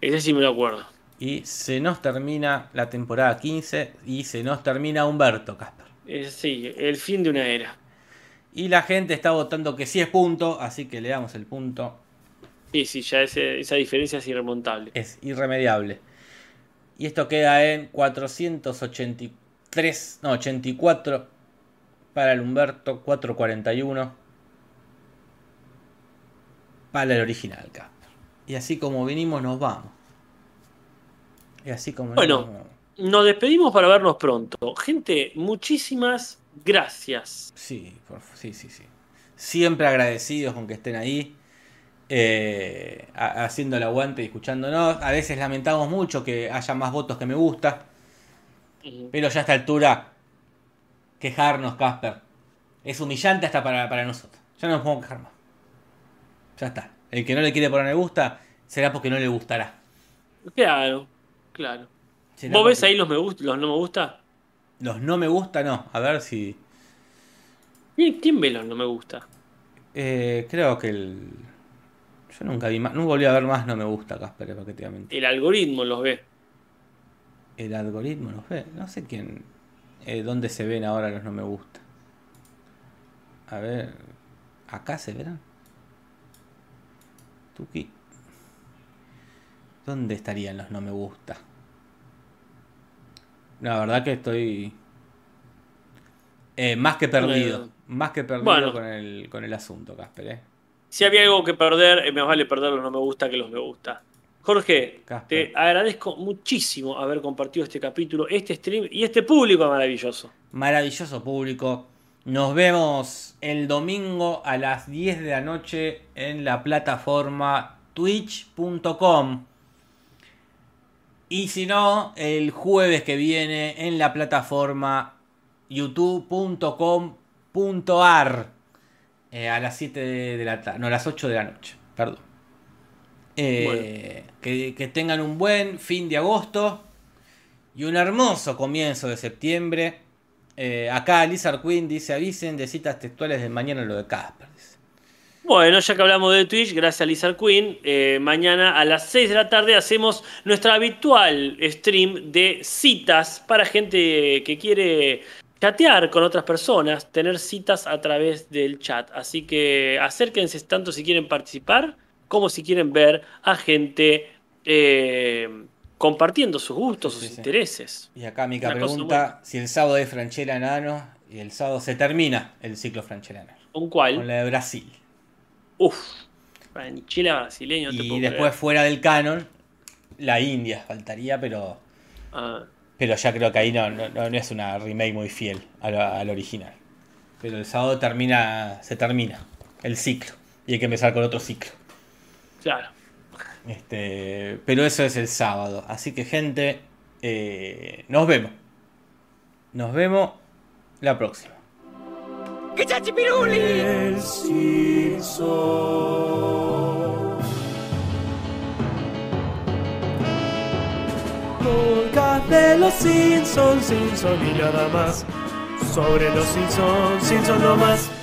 Ese sí me lo acuerdo. Y se nos termina la temporada 15 y se nos termina Humberto, Casper. Ese sí, el fin de una era. Y la gente está votando que sí es punto, así que le damos el punto. Sí, sí, ya ese- esa diferencia es irremontable. Es irremediable. Y esto queda en 483, no, 84 para el Humberto, 441 para el original, Casper. Y así como vinimos, nos vamos. Y así como Bueno. nos despedimos para vernos pronto. Gente, muchísimas gracias. Sí, por- sí, sí, sí. Siempre agradecidos con que estén ahí, eh, ha- haciendo el aguante y escuchándonos. A veces lamentamos mucho que haya más votos que me gusta, pero ya a esta altura, quejarnos, Casper, es humillante hasta para, para nosotros. Ya no nos podemos quejar más. Ya está. El que no le quiere poner me gusta, será porque no le gustará. Claro, claro. ¿Vos ves ahí los, me gusta, los no me gusta? Los no me gusta, no. A ver si... ¿Quién, quién ve los no me gusta? Eh, creo que el... Yo nunca vi más, no volví a ver más no me gusta, Casper, efectivamente. El algoritmo los ve. El algoritmo los ve. No sé quién. eh, ¿Dónde se ven ahora los no me gusta? A ver. ¿Acá se verán? Tuki. ¿Dónde estarían los no me gusta? La verdad que estoy. eh, más que perdido. Bueno. Más que perdido Bueno. con, el, con el asunto, Casper. ¿eh? Si había algo que perder, eh, me vale perder los no me gusta que los me gusta. Jorge, Casper. te agradezco muchísimo haber compartido este capítulo, este stream y este público maravilloso. Maravilloso público. Nos vemos el domingo a las 10 de la noche en la plataforma twitch.com. Y si no, el jueves que viene en la plataforma youtube.com.ar eh, a las 7 de la tarde, no, a las 8 de la noche, perdón. Eh, que, que tengan un buen fin de agosto y un hermoso comienzo de septiembre. Eh, acá Lizard Queen dice avisen de citas textuales de mañana lo de Casper. Bueno, ya que hablamos de Twitch, gracias a Lizard Queen, eh, mañana a las 6 de la tarde hacemos nuestra habitual stream de citas para gente que quiere chatear con otras personas, tener citas a través del chat. Así que acérquense tanto si quieren participar como si quieren ver a gente eh, compartiendo sus gustos, Sí, sus sí, intereses. Y acá Mica Una pregunta si el sábado es Franchella Enano y el sábado se termina el ciclo Franchella Enano. ¿Con Con cuál? la de Brasil. Uf, Chile brasileño. te y puedo después creer. fuera del canon, la India faltaría, pero Ah. pero ya creo que ahí no, no, no es una remake muy fiel al original. Pero el sábado termina, se termina el ciclo y hay que empezar con otro ciclo. Claro. Este, pero eso es el sábado. Así que, gente, eh, nos vemos. Nos vemos la próxima. ¡Que chachipiruli! El Simpson. Podcast de los Simpsons, Simpson y nada más. Sobre los Simpsons, Simpson no más.